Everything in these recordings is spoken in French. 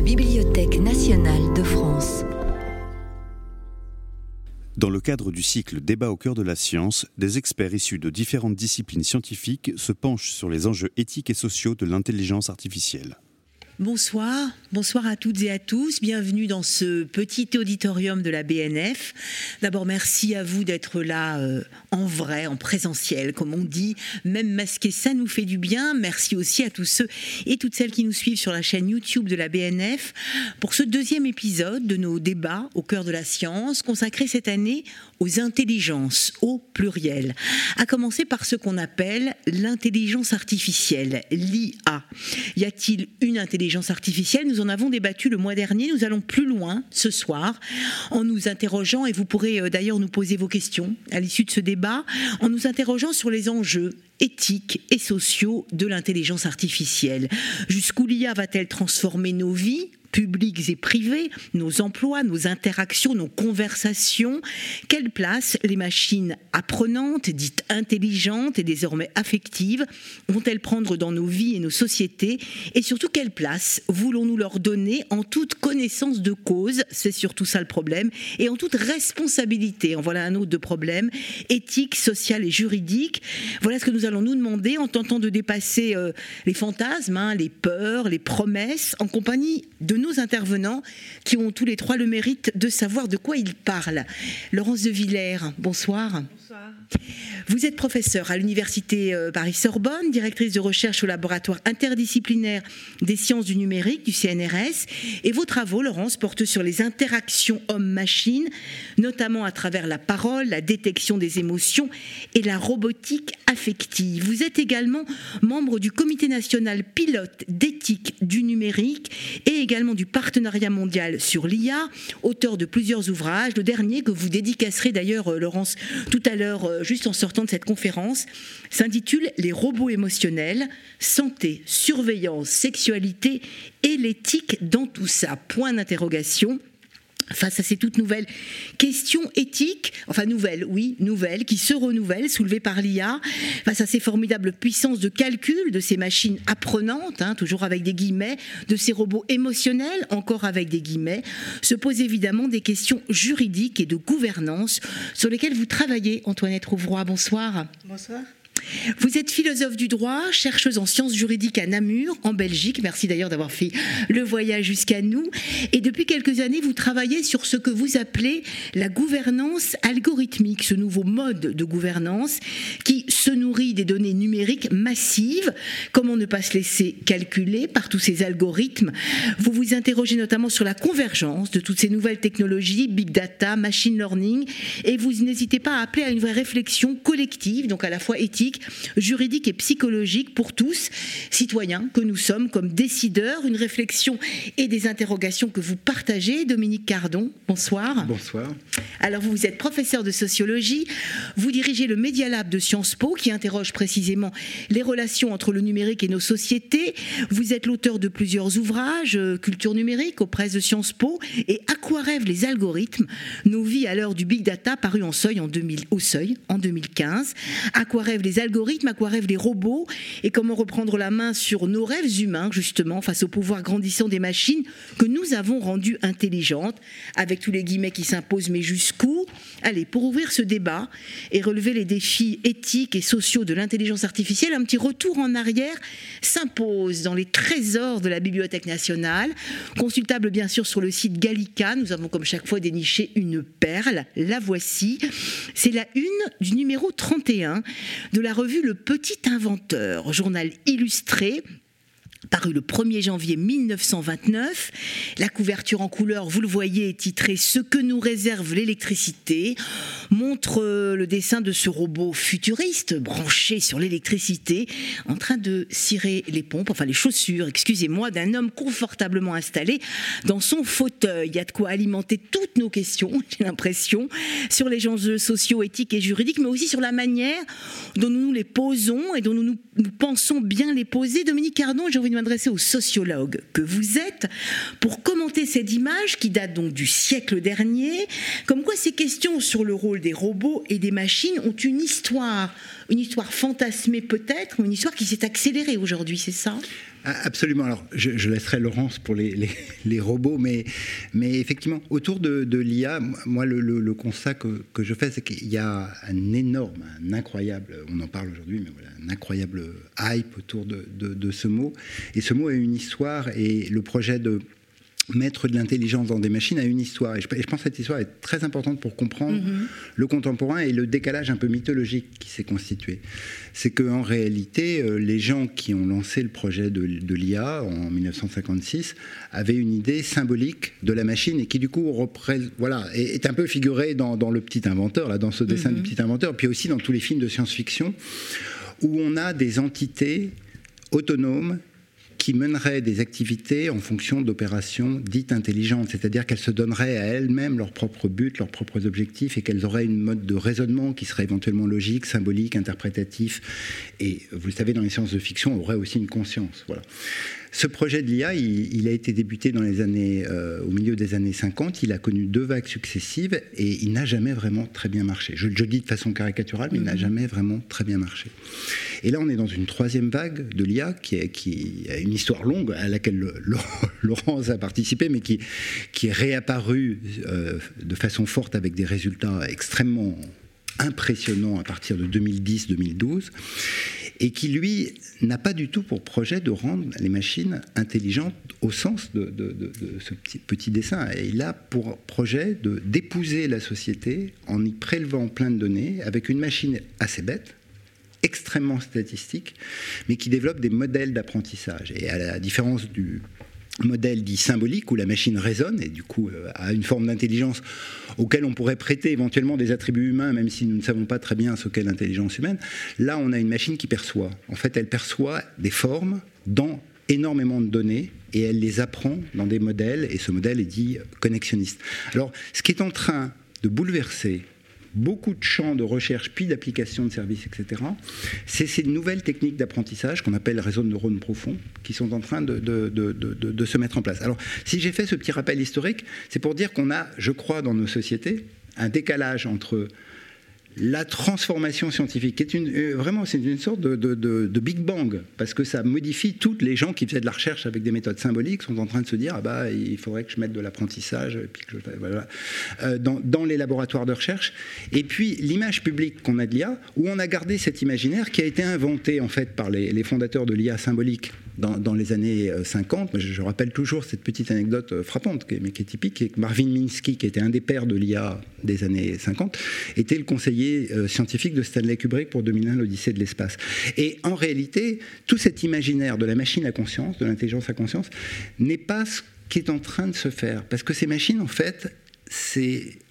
la Bibliothèque nationale de France. Dans le cadre du cycle Débat au cœur de la science, des experts issus de différentes disciplines scientifiques se penchent sur les enjeux éthiques et sociaux de l'intelligence artificielle. Bonsoir, bonsoir à toutes et à tous. Bienvenue dans ce petit auditorium de la BNF. D'abord, merci à vous d'être là euh, en vrai, en présentiel, comme on dit. Même masquer, ça nous fait du bien. Merci aussi à tous ceux et toutes celles qui nous suivent sur la chaîne YouTube de la BNF pour ce deuxième épisode de nos débats au cœur de la science, consacré cette année aux intelligences, au pluriel. À commencer par ce qu'on appelle l'intelligence artificielle, l'IA. Y a-t-il une intelligence artificielle? Nous en avons débattu le mois dernier. Nous allons plus loin ce soir en nous interrogeant, et vous pourrez euh, d'ailleurs nous poser vos questions à l'issue de ce débat, en nous interrogeant sur les enjeux éthiques et sociaux de l'intelligence artificielle. Jusqu'où l'IA va-t-elle transformer nos vies? Publics et privés, nos emplois, nos interactions, nos conversations. Quelle place les machines apprenantes, dites intelligentes et désormais affectives, vont-elles prendre dans nos vies et nos sociétés? Et surtout, quelle place voulons-nous leur donner en toute connaissance de cause? C'est surtout ça le problème. Et en toute responsabilité. En voilà un autre de problème éthique, social et juridique. Voilà ce que nous allons nous demander en tentant de dépasser euh, les fantasmes, hein, les peurs, les promesses, en compagnie de nos intervenants qui ont tous les trois le mérite de savoir de quoi ils parlent. Laurence de Villers, bonsoir. Bonsoir. Vous êtes professeure à l'Université euh, Paris-Sorbonne, directrice de recherche au laboratoire interdisciplinaire des sciences du numérique du CNRS. Et vos travaux, Laurence, portent sur les interactions homme-machine, notamment à travers la parole, la détection des émotions et la robotique affective. Vous êtes également membre du Comité national pilote d'éthique du numérique et également du Partenariat mondial sur l'IA, auteur de plusieurs ouvrages. Le dernier que vous dédicacerez d'ailleurs, euh, Laurence, tout à l'heure, euh, juste en sortant de cette conférence, s'intitule Les robots émotionnels, santé, surveillance, sexualité et l'éthique dans tout ça. Point d'interrogation face à ces toutes nouvelles questions éthiques, enfin nouvelles, oui, nouvelles, qui se renouvellent, soulevées par l'IA, face à ces formidables puissances de calcul de ces machines apprenantes, hein, toujours avec des guillemets, de ces robots émotionnels, encore avec des guillemets, se posent évidemment des questions juridiques et de gouvernance sur lesquelles vous travaillez, Antoinette Rouvroy. Bonsoir. Bonsoir. Vous êtes philosophe du droit, chercheuse en sciences juridiques à Namur, en Belgique. Merci d'ailleurs d'avoir fait le voyage jusqu'à nous. Et depuis quelques années, vous travaillez sur ce que vous appelez la gouvernance algorithmique, ce nouveau mode de gouvernance qui se nourrit des données numériques massives. Comment ne pas se laisser calculer par tous ces algorithmes? Vous vous interrogez notamment sur la convergence de toutes ces nouvelles technologies, big data, machine learning, et vous n'hésitez pas à appeler à une vraie réflexion collective, donc à la fois éthique juridique et psychologique pour tous, citoyens que nous sommes comme décideurs, une réflexion et des interrogations que vous partagez. Dominique Cardon, bonsoir. Bonsoir. Alors vous, êtes professeur de sociologie, vous dirigez le Media Lab de Sciences Po qui interroge précisément les relations entre le numérique et nos sociétés. Vous êtes l'auteur de plusieurs ouvrages, euh, Culture numérique aux presses de Sciences Po et À quoi rêvent les algorithmes? Nos vies à l'heure du big data paru en seuil en 2000, au seuil en 2015. À quoi rêvent les algorithmes, à quoi rêvent les robots et comment reprendre la main sur nos rêves humains, justement, face au pouvoir grandissant des machines que nous avons rendues intelligentes, avec tous les guillemets qui s'imposent, mais jusqu'où? Allez, pour ouvrir ce débat et relever les défis éthiques et sociaux de l'intelligence artificielle, un petit retour en arrière s'impose dans les trésors de la Bibliothèque nationale, consultable bien sûr sur le site Gallica. Nous avons comme chaque fois déniché une perle, la voici. C'est la une du numéro 31 de la revue Le Petit Inventeur, journal illustré paru le 1er janvier 1929. La couverture en couleur, vous le voyez, est titrée Ce que nous réserve l'électricité, montre euh, le dessin de ce robot futuriste branché sur l'électricité, en train de cirer les pompes, enfin les chaussures, excusez-moi, d'un homme confortablement installé dans son fauteuil. Il y a de quoi alimenter toutes nos questions, j'ai l'impression, sur les enjeux sociaux, éthiques et juridiques, mais aussi sur la manière dont nous nous les posons et dont nous, nous, pensons bien les poser. Dominique Cardon, j'ai envie de m'adresser au sociologue que vous êtes pour commenter cette image qui date donc du siècle dernier, comme quoi ces questions sur le rôle des robots et des machines ont une histoire une histoire fantasmée peut-être, une histoire qui s'est accélérée aujourd'hui, c'est ça? Absolument. Alors, je, laisserai Laurence pour les, les, robots, mais, mais effectivement, autour de, l'IA, moi, le, le, constat que, que, je fais, c'est qu'il y a un énorme, un incroyable, on en parle aujourd'hui, mais voilà, un incroyable hype autour de, de, de ce mot. Et ce mot a une histoire, et le projet de mettre de l'intelligence dans des machines a une histoire. Et je, pense que cette histoire est très importante pour comprendre mhm. le contemporain et le décalage un peu mythologique qui s'est constitué. C'est qu'en réalité, euh, les gens qui ont lancé le projet de, l'IA en 1956 avaient une idée symbolique de la machine et qui du coup voilà, est, un peu figurée dans, le petit inventeur, là, dans ce dessin du mhm. petit inventeur, puis aussi dans tous les films de science-fiction, où on a des entités autonomes qui mèneraient des activités en fonction d'opérations dites intelligentes, c'est-à-dire qu'elles se donneraient à elles-mêmes leurs propres buts, leurs propres objectifs, et qu'elles auraient une mode de raisonnement qui serait éventuellement logique, symbolique, interprétatif, et vous le savez, dans les sciences de fiction, on aurait aussi une conscience. Voilà. Ce projet de l'IA, il, a été débuté dans les années, euh, au milieu des années 50. Il a connu deux vagues successives et il n'a jamais vraiment très bien marché. Je, le dis de façon caricaturale, mais il n'a mhm. jamais vraiment très bien marché. Et là, on est dans une troisième vague de l'IA qui, qui, a une histoire longue à laquelle Laurence a participé, mais qui, qui est réapparue euh, de façon forte avec des résultats extrêmement impressionnants à partir de 2010-2012 et qui, lui, n'a pas du tout pour projet de rendre les machines intelligentes au sens de, ce petit, dessin. Et il a pour projet de d'épouser la société en y prélevant plein de données avec une machine assez bête, extrêmement statistique, mais qui développe des modèles d'apprentissage. Et à la différence du modèle dit symbolique où la machine résonne et du coup euh, a une forme d'intelligence auquel on pourrait prêter éventuellement des attributs humains même si nous ne savons pas très bien ce qu'est l'intelligence humaine. Là, on a une machine qui perçoit. En fait, elle perçoit des formes dans énormément de données et elle les apprend dans des modèles et ce modèle est dit connexionniste. Alors, ce qui est en train de bouleverser beaucoup de champs de recherche puis d'application de services, etc. C'est ces nouvelles techniques d'apprentissage qu'on appelle réseaux de neurones profonds qui sont en train de, de se mettre en place. Alors, si j'ai fait ce petit rappel historique, c'est pour dire qu'on a, je crois, dans nos sociétés, un décalage entre la transformation scientifique, qui est une, euh, vraiment c'est une sorte de, Big Bang, parce que ça modifie toutes les gens qui faisaient de la recherche avec des méthodes symboliques sont en train de se dire ah bah il faudrait que je mette de l'apprentissage euh, dans, les laboratoires de recherche. Et puis l'image publique qu'on a de l'IA, où on a gardé cet imaginaire qui a été inventé en fait par les, fondateurs de l'IA symbolique dans, les années 50. Euh, je, rappelle toujours cette petite anecdote frappante, mais qui est typique, que Marvin Minsky, qui était un des pères de l'IA des années 50, était le conseiller euh, scientifique de Stanley Kubrick pour 2001, l'Odyssée de l'espace. Et en réalité, tout cet imaginaire de la machine à conscience, de l'intelligence à conscience, n'est pas ce qui est en train de se faire. Parce que ces machines, en fait,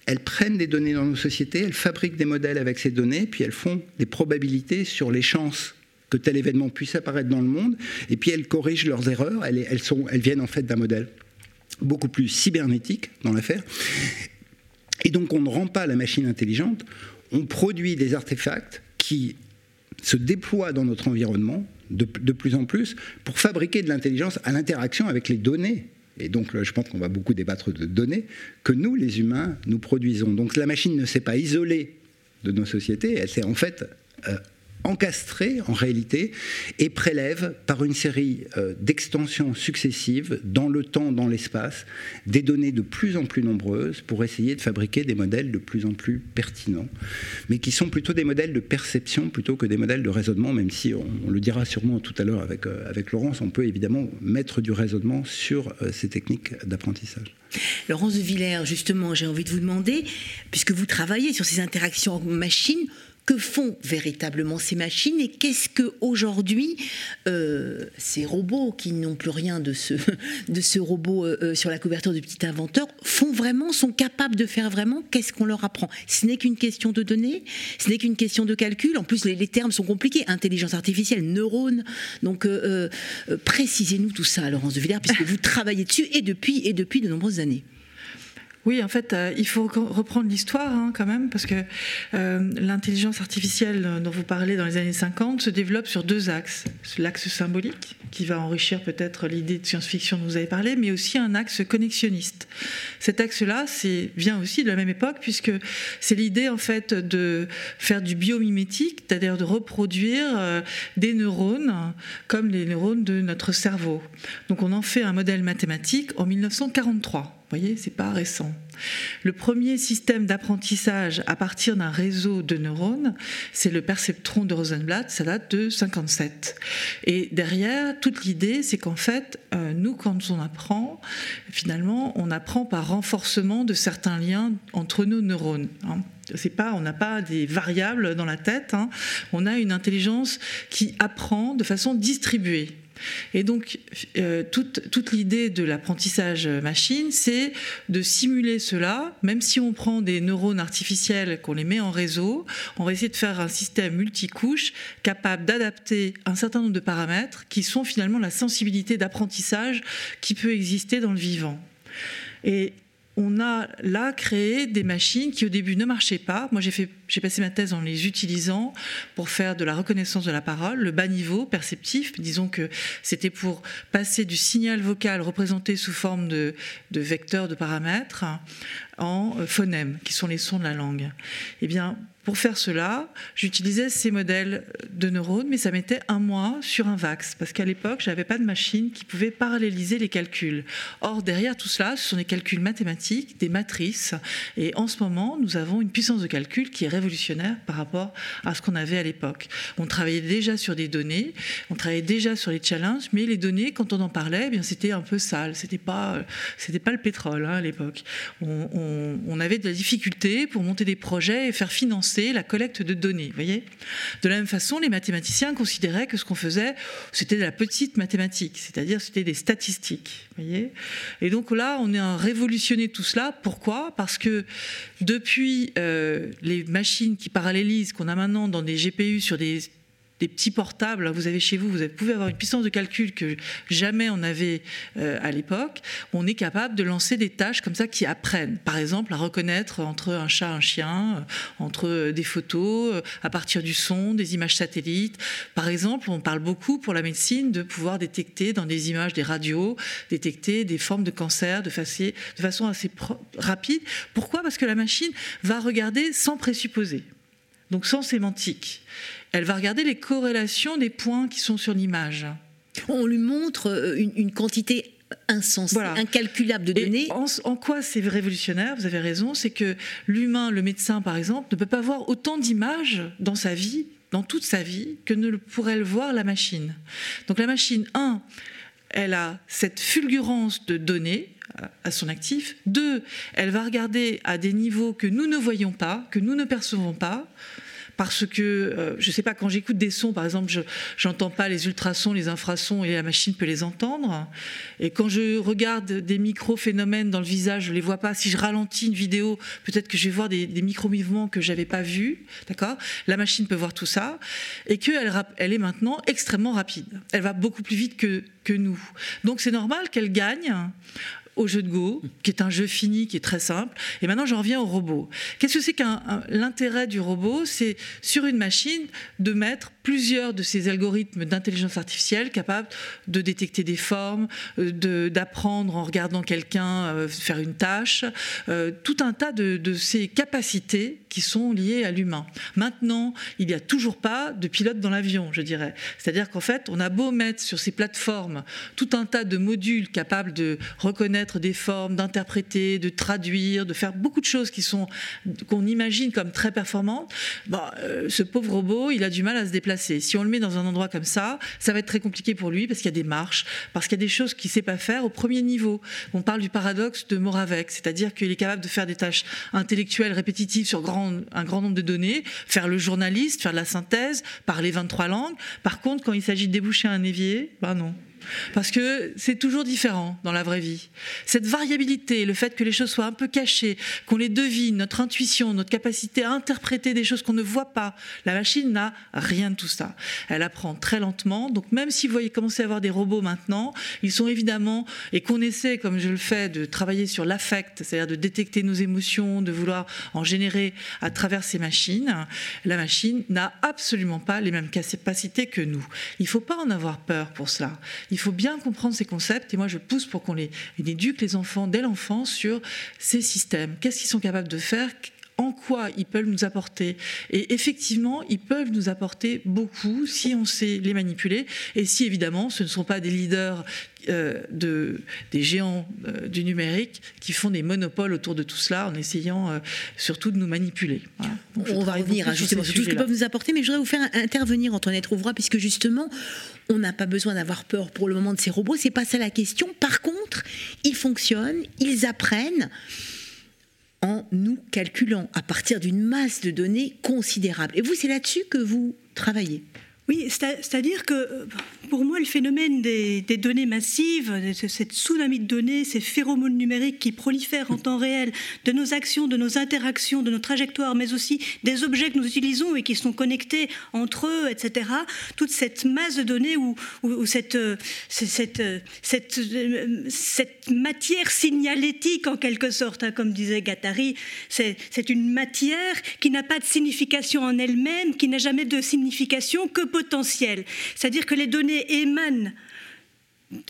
elles prennent des données dans nos sociétés, elles fabriquent des modèles avec ces données, puis elles font des probabilités sur les chances que tel événement puisse apparaître dans le monde, et puis elles corrigent leurs erreurs, elles, elles, sont, elles viennent en fait d'un modèle beaucoup plus cybernétique dans l'affaire. Et donc on ne rend pas la machine intelligente, on produit des artefacts qui se déploient dans notre environnement de, plus en plus pour fabriquer de l'intelligence à l'interaction avec les données et donc je pense qu'on va beaucoup débattre de données que nous, les humains, nous produisons. Donc la machine ne s'est pas isolée de nos sociétés, elle s'est en fait euh, encastré en réalité et prélève par une série euh, d'extensions successives dans le temps, dans l'espace, des données de plus en plus nombreuses pour essayer de fabriquer des modèles de plus en plus pertinents, mais qui sont plutôt des modèles de perception plutôt que des modèles de raisonnement, même si on, le dira sûrement tout à l'heure avec, euh, avec Laurence, on peut évidemment mettre du raisonnement sur euh, ces techniques d'apprentissage. Laurence Villers, justement, j'ai envie de vous demander, puisque vous travaillez sur ces interactions machines, que font véritablement ces machines et qu'est-ce que aujourd'hui euh, ces robots qui n'ont plus rien de ce, de ce robot euh, euh, sur la couverture du petit inventeur font vraiment, sont capables de faire vraiment Qu'est-ce qu'on leur apprend? Ce n'est qu'une question de données, ce n'est qu'une question de calcul. En plus, les, termes sont compliqués intelligence artificielle, neurones. Donc, précisez-nous tout ça, Laurence de Villers, puisque vous travaillez dessus et depuis, et depuis de nombreuses années. Oui, en fait, euh, il faut reprendre l'histoire hein, quand même, parce que euh, l'intelligence artificielle dont vous parlez dans les années 50 se développe sur deux axes. L'axe symbolique, qui va enrichir peut-être l'idée de science-fiction dont vous avez parlé, mais aussi un axe connexionniste. Cet axe-là vient aussi de la même époque, puisque c'est l'idée en fait de faire du biomimétique, c'est-à-dire de reproduire euh, des neurones comme les neurones de notre cerveau. Donc on en fait un modèle mathématique en 1943. Vous voyez, c'est pas récent. Le premier système d'apprentissage à partir d'un réseau de neurones, c'est le perceptron de Rosenblatt, ça date de 57. Et derrière, toute l'idée, c'est qu'en fait, euh, nous, quand on apprend, finalement, on apprend par renforcement de certains liens entre nos neurones. Hein. C'est pas, on n'a pas des variables dans la tête. Hein. On a une intelligence qui apprend de façon distribuée. Et donc, euh, toute, l'idée de l'apprentissage machine, c'est de simuler cela, même si on prend des neurones artificiels, qu'on les met en réseau, on va essayer de faire un système multicouche capable d'adapter un certain nombre de paramètres qui sont finalement la sensibilité d'apprentissage qui peut exister dans le vivant. Et on a là créé des machines qui au début ne marchaient pas. Moi, j'ai, passé ma thèse en les utilisant pour faire de la reconnaissance de la parole, le bas niveau perceptif. Disons que c'était pour passer du signal vocal représenté sous forme de, de vecteurs de paramètres en phonèmes, qui sont les sons de la langue. Eh bien, pour faire cela, j'utilisais ces modèles de neurones, mais ça mettait un mois sur un VAX, parce qu'à l'époque, je n'avais pas de machine qui pouvait paralléliser les calculs. Or, derrière tout cela, ce sont des calculs mathématiques, des matrices, et en ce moment, nous avons une puissance de calcul qui est révolutionnaire par rapport à ce qu'on avait à l'époque. On travaillait déjà sur des données, on travaillait déjà sur les challenges, mais les données, quand on en parlait, eh bien c'était un peu sale, c'était pas, pas le pétrole hein, à l'époque. On avait de la difficulté pour monter des projets et faire financer la collecte de données. Voyez de la même façon, les mathématiciens considéraient que ce qu'on faisait, c'était de la petite mathématique, c'est-à-dire c'était des statistiques. Voyez et donc là, on a révolutionné tout cela. Pourquoi? Parce que depuis euh, les machines qui parallélisent, qu'on a maintenant dans des GPU sur des des petits portables, vous avez chez vous, vous pouvez avoir une puissance de calcul que jamais on avait euh, à l'époque, on est capable de lancer des tâches comme ça qui apprennent. Par exemple, à reconnaître entre un chat et un chien, euh, entre euh, des photos, à partir du son, des images satellites. Par exemple, on parle beaucoup pour la médecine de pouvoir détecter dans des images des radios, détecter des formes de cancer de façon assez rapide. Pourquoi? Parce que la machine va regarder sans présupposer, donc sans sémantique elle va regarder les corrélations des points qui sont sur l'image. On lui montre euh, une, quantité insensée, incalculable de données. En, quoi c'est révolutionnaire Vous avez raison, c'est que l'humain, le médecin par exemple, ne peut pas voir autant d'images dans sa vie, dans toute sa vie, que ne pourrait le voir la machine. Donc la machine, un, elle a cette fulgurance de données à son actif. Deux, elle va regarder à des niveaux que nous ne voyons pas, que nous ne percevons pas parce que, euh, je ne sais pas, quand j'écoute des sons, par exemple, je n'entends pas les ultrasons, les infrasons, et la machine peut les entendre. Et quand je regarde des micro-phénomènes dans le visage, je ne les vois pas. Si je ralentis une vidéo, peut-être que je vais voir des, micro-mouvements que je n'avais pas vus. D'accord? La machine peut voir tout ça. Et qu'elle elle est maintenant extrêmement rapide. Elle va beaucoup plus vite que, que nous. Donc c'est normal qu'elle gagne au jeu de Go, qui est un jeu fini, qui est très simple. Et maintenant, j'en reviens au robot. Qu'est-ce que c'est qu'un l'intérêt du robot? C'est sur une machine de mettre plusieurs de ces algorithmes d'intelligence artificielle capables de détecter des formes, euh, d'apprendre en regardant quelqu'un euh, faire une tâche, euh, tout un tas de, de ces capacités qui sont liées à l'humain. Maintenant, il n'y a toujours pas de pilote dans l'avion, je dirais. C'est-à-dire qu'en fait, on a beau mettre sur ces plateformes tout un tas de modules capables de reconnaître des formes, d'interpréter, de traduire, de faire beaucoup de choses qui sont qu'on imagine comme très performantes. Bon, ce pauvre robot, il a du mal à se déplacer si on le met dans un endroit comme ça, ça va être très compliqué pour lui parce qu'il y a des marches, parce qu'il y a des choses qu'il ne sait pas faire au premier niveau. On parle du paradoxe de Moravec, c'est-à-dire qu'il est capable de faire des tâches intellectuelles répétitives sur un grand nombre de données, faire le journaliste, faire de la synthèse, parler 23 langues. Par contre, quand il s'agit de déboucher un évier, ben non parce que c'est toujours différent dans la vraie vie. Cette variabilité, le fait que les choses soient un peu cachées, qu'on les devine, notre intuition, notre capacité à interpréter des choses qu'on ne voit pas, la machine n'a rien de tout ça. Elle apprend très lentement. Donc même si vous voyez commencer à avoir des robots maintenant, ils sont évidemment, et qu'on essaie, comme je le fais, de travailler sur l'affect, c'est-à-dire de détecter nos émotions, de vouloir en générer à travers ces machines, la machine n'a absolument pas les mêmes capacités que nous. Il ne faut pas en avoir peur pour cela. Il faut bien comprendre ces concepts et moi je pousse pour qu'on les éduque les enfants dès l'enfance sur ces systèmes. Qu'est-ce qu'ils sont capables de faire? En quoi ils peuvent nous apporter. Et effectivement, ils peuvent nous apporter beaucoup si on sait les manipuler et si évidemment ce ne sont pas des leaders euh, de, des géants euh, du numérique qui font des monopoles autour de tout cela en essayant euh, surtout de nous manipuler. on va revenir justement sur tout ce qu'ils peuvent nous apporter, mais je voudrais vous faire intervenir Antoinette Rouvroy, puisque justement, on n'a pas besoin d'avoir peur pour le moment de ces robots, c'est pas ça la question. Par contre, ils fonctionnent, ils apprennent en nous calculant à partir d'une masse de données considérable. Et vous, c'est là-dessus que vous travaillez? Oui, c'est-à-dire que pour moi, le phénomène des, données massives, cette tsunami de données, ces phéromones numériques qui prolifèrent en temps réel de nos actions, de nos interactions, de nos trajectoires, mais aussi des objets que nous utilisons et qui sont connectés entre eux, etc. Toute cette masse de données ou, cette, cette, cette, matière signalétique en quelque sorte, hein, comme disait Gattari, c'est une matière qui n'a pas de signification en elle-même, qui n'a jamais de signification que C'est-à-dire que les données émanent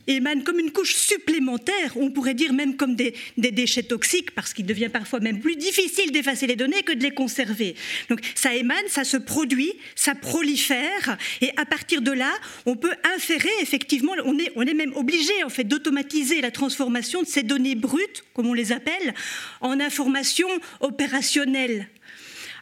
émanent comme une couche supplémentaire, on pourrait dire même comme des, déchets toxiques, parce qu'il devient parfois même plus difficile d'effacer les données que de les conserver. Donc ça émane, ça se produit, ça prolifère, et à partir de là, on peut inférer effectivement, on est, on est même obligé en fait d'automatiser la transformation de ces données brutes, comme on les appelle, en informations opérationnelles.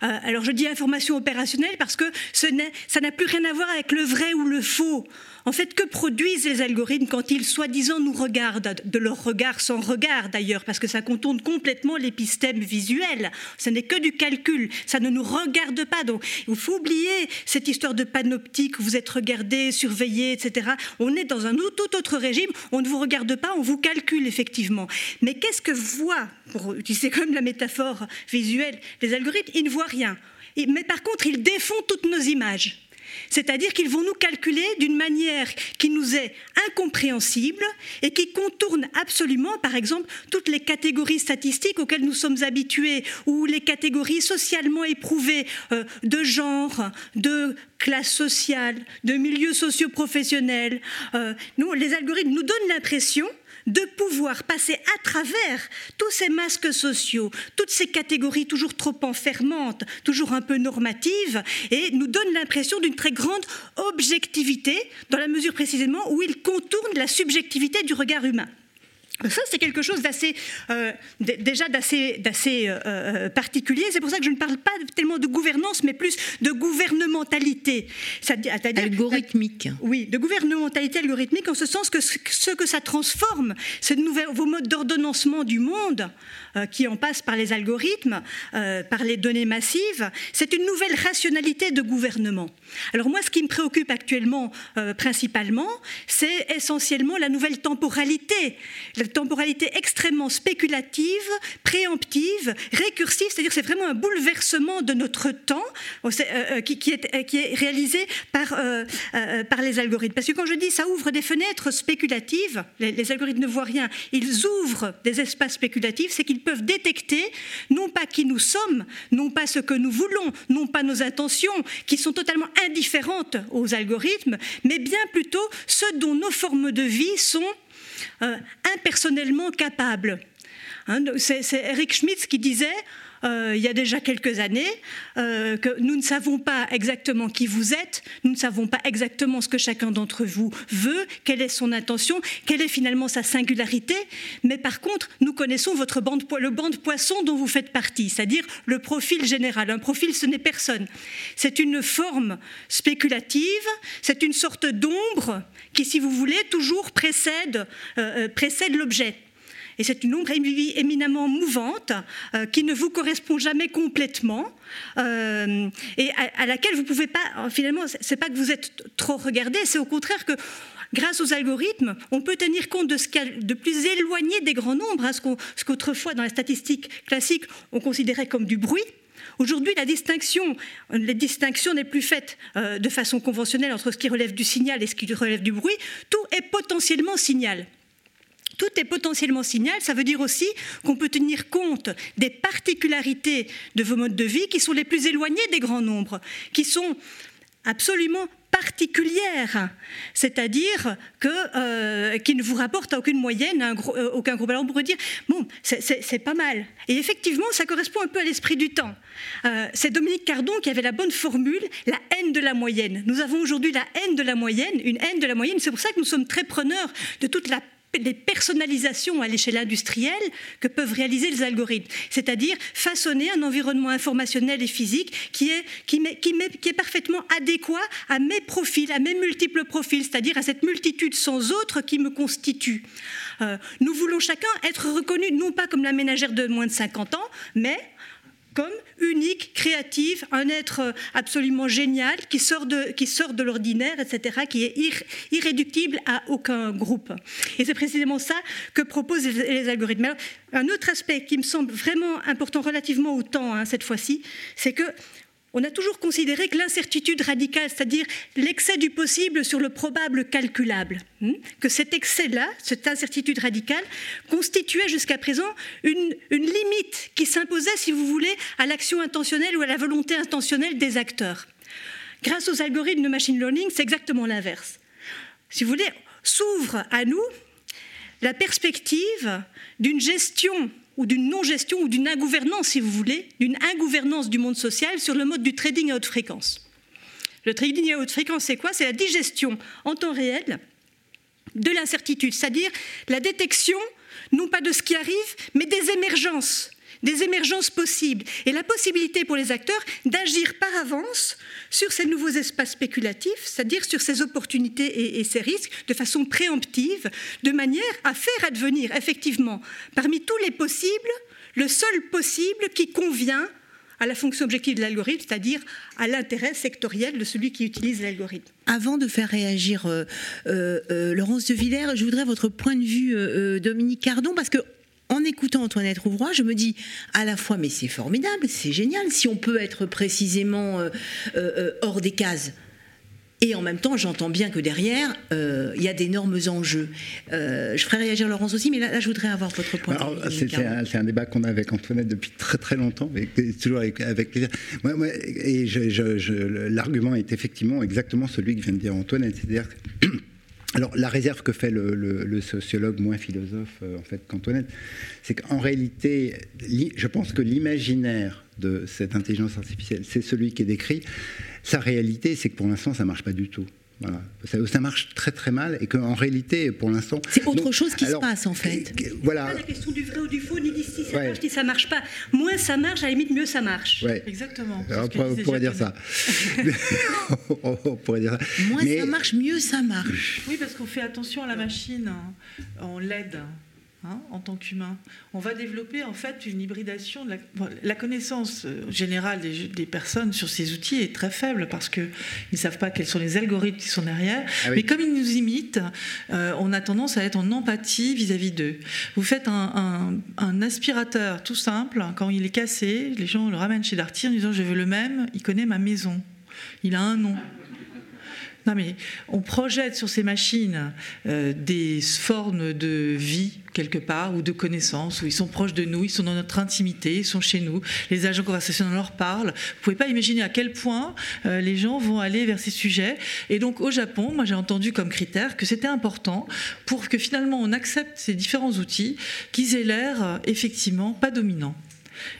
Euh, alors je dis information opérationnelle parce que ça n'a plus rien à voir avec le vrai ou le faux. En fait, que produisent les algorithmes quand ils soi-disant nous regardent, de leur regard sans regard d'ailleurs, parce que ça contourne complètement l'épistème visuel. Ce n'est que du calcul, ça ne nous regarde pas. Donc il faut oublier cette histoire de panoptique, vous êtes regardé, surveillé, etc. On est dans un tout autre régime, on ne vous regarde pas, on vous calcule effectivement. Mais qu'est-ce que voient, pour utiliser comme la métaphore visuelle, les algorithmes? Ils ne voient rien. Mais par contre, ils défont toutes nos images. C'est-à-dire qu'ils vont nous calculer d'une manière qui nous est incompréhensible et qui contourne absolument, par exemple, toutes les catégories statistiques auxquelles nous sommes habitués ou les catégories socialement éprouvées euh, de genre, de classe sociale, de milieu socio-professionnel. Euh, nous, les algorithmes nous donnent l'impression de pouvoir passer à travers tous ces masques sociaux, toutes ces catégories toujours trop enfermantes, toujours un peu normatives, et nous donne l'impression d'une très grande objectivité, dans la mesure précisément où ils contournent la subjectivité du regard humain. Ça, c'est quelque chose d'assez, euh, déjà d'assez, d'assez euh, euh, particulier. C'est pour ça que je ne parle pas tellement de gouvernance, mais plus de gouvernementalité. Algorithmique. Oui, de gouvernementalité algorithmique, en ce sens que ce que ça transforme, c'est de vos modes d'ordonnancement du monde, qui en passent par les algorithmes, par les données massives, c'est une nouvelle rationalité de gouvernement. Alors moi, ce qui me préoccupe actuellement principalement, c'est essentiellement la nouvelle temporalité. La temporalité extrêmement spéculative, préemptive, récursive, c'est-à-dire c'est vraiment un bouleversement de notre temps euh, euh, qui, est, euh, qui, est, réalisé par, par les algorithmes. Parce que quand je dis ça ouvre des fenêtres spéculatives, les, algorithmes ne voient rien, ils ouvrent des espaces spéculatifs, c'est qu'ils peuvent détecter non pas qui nous sommes, non pas ce que nous voulons, non pas nos intentions, qui sont totalement indifférentes aux algorithmes, mais bien plutôt ce dont nos formes de vie sont impersonnellement capable. Hein, c'est Eric Schmitz qui disait euh, il y a déjà quelques années euh, que nous ne savons pas exactement qui vous êtes, nous ne savons pas exactement ce que chacun d'entre vous veut, quelle est son intention, quelle est finalement sa singularité, mais par contre, nous connaissons votre bande, le banc de poisson dont vous faites partie, c'est-à-dire le profil général. Un profil, ce n'est personne. C'est une forme spéculative, c'est une sorte d'ombre qui, si vous voulez, toujours précède, euh, précède l'objet. Et c'est une ombre éminemment mouvante euh, qui ne vous correspond jamais complètement et à, laquelle vous pouvez pas. Finalement, c'est pas que vous êtes trop regardé, c'est au contraire que grâce aux algorithmes, on peut tenir compte de ce a de plus éloigné des grands nombres, hein, ce qu'autrefois dans la statistique classique on considérait comme du bruit. Aujourd'hui, la distinction, n'est plus faite euh, de façon conventionnelle entre ce qui relève du signal et ce qui relève du bruit. Tout est potentiellement signal. Tout est potentiellement signal, ça veut dire aussi qu'on peut tenir compte des particularités de vos modes de vie qui sont les plus éloignés des grands nombres, qui sont absolument particulière, c'est-à-dire que euh, qui ne vous rapporte à aucune moyenne, euh, aucun groupe. Alors on pourrait dire bon, c'est pas mal. Et effectivement, ça correspond un peu à l'esprit du temps. Euh, c'est Dominique Cardon qui avait la bonne formule, la haine de la moyenne. Nous avons aujourd'hui la haine de la moyenne, une haine de la moyenne. C'est pour ça que nous sommes très preneurs de toute la les personnalisations à l'échelle industrielle que peuvent réaliser les algorithmes, c'est-à-dire façonner un environnement informationnel et physique qui est, qui, qui, est parfaitement adéquat à mes profils, à mes multiples profils, c'est-à-dire à cette multitude sans autre qui me constitue. Euh, nous voulons chacun être reconnus non pas comme la ménagère de moins de 50 ans, mais unique, créative, un être absolument génial qui sort de, qui sort de l'ordinaire, etc., qui est irréductible à aucun groupe. Et c'est précisément ça que proposent les, algorithmes. un autre aspect qui me semble vraiment important relativement au temps, hein, cette fois-ci, c'est que on a toujours considéré que l'incertitude radicale, c'est-à-dire l'excès du possible sur le probable calculable, hmm, que cet excès-là, cette incertitude radicale, constituait jusqu'à présent une, limite qui s'imposait, si vous voulez, à l'action intentionnelle ou à la volonté intentionnelle des acteurs. Grâce aux algorithmes de machine learning, c'est exactement l'inverse. Si vous voulez, s'ouvre à nous la perspective d'une gestion ou d'une non-gestion ou d'une ingouvernance, si vous voulez, d'une ingouvernance du monde social sur le mode du trading à haute fréquence. Le trading à haute fréquence, c'est quoi? C'est la digestion en temps réel de l'incertitude, c'est-à-dire la détection, non pas de ce qui arrive, mais des émergences des émergences possibles et la possibilité pour les acteurs d'agir par avance sur ces nouveaux espaces spéculatifs, c'est-à-dire sur ces opportunités et, ces risques de façon préemptive, de manière à faire advenir effectivement parmi tous les possibles le seul possible qui convient à la fonction objective de l'algorithme, c'est-à-dire à, l'intérêt sectoriel de celui qui utilise l'algorithme. Avant de faire réagir euh, euh, euh, Laurence de Villers, je voudrais votre point de vue, Dominique Cardon, parce que en écoutant Antoinette Rouvroy, je me dis à la fois, mais c'est formidable, c'est génial, si on peut être précisément euh, euh, hors des cases. Et en même temps, j'entends bien que derrière, euh, il y a d'énormes enjeux. je ferai réagir Laurence aussi, mais là, je voudrais avoir votre point de vue. C'est un, débat qu'on a avec Antoinette depuis très très longtemps, et toujours avec, plaisir. et l'argument est effectivement exactement celui que vient de dire Antoinette, c'est-à-dire alors la réserve que fait le, sociologue moins philosophe euh, en fait qu'Antoinette, c'est qu'en réalité, je pense que l'imaginaire de cette intelligence artificielle, c'est celui qui est décrit. Sa réalité, c'est que pour l'instant, ça marche pas du tout. Voilà. Ça, marche très très mal et qu'en réalité, pour l'instant. C'est autre chose qui se passe en fait. Voilà. Pas la question du vrai ou du faux, ni d'ici ça marche, ni ça marche pas. Moins ça marche, à la limite, mieux ça marche. Exactement. on, pourrait dire ça. on pourrait dire ça. Moins ça marche, mieux ça marche. Oui, parce qu'on fait attention à la machine, on l'aide. Hein, en tant qu'humain. On va développer en fait une hybridation. De la, connaissance euh, générale des, personnes sur ces outils est très faible parce qu'ils ne savent pas quels sont les algorithmes qui sont derrière. Ah Mais comme ils nous imitent, euh, on a tendance à être en empathie vis-à-vis d'eux. Vous faites un, aspirateur tout simple, quand il est cassé, les gens le ramènent chez Darty en disant je veux le même, il connaît ma maison. Il a un nom. On projette sur ces machines euh, des formes de vie quelque part ou de connaissances où ils sont proches de nous, ils sont dans notre intimité, ils sont chez nous. Les agents conversationnels leur parlent. Vous pouvez pas imaginer à quel point euh, les gens vont aller vers ces sujets. Et donc au Japon, moi j'ai entendu comme critère que c'était important pour que finalement on accepte ces différents outils qu'ils aient l'air euh, effectivement pas dominants.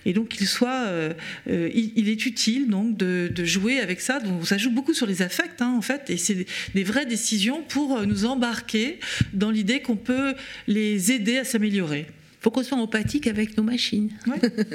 Et donc, il, soit, euh, euh, il, est utile donc de, jouer avec ça. Donc, ça joue beaucoup sur les affects, hein, en fait, et c'est des vraies décisions pour euh, nous embarquer dans l'idée qu'on peut les aider à s'améliorer. Il faut qu'on soit empathique avec nos machines.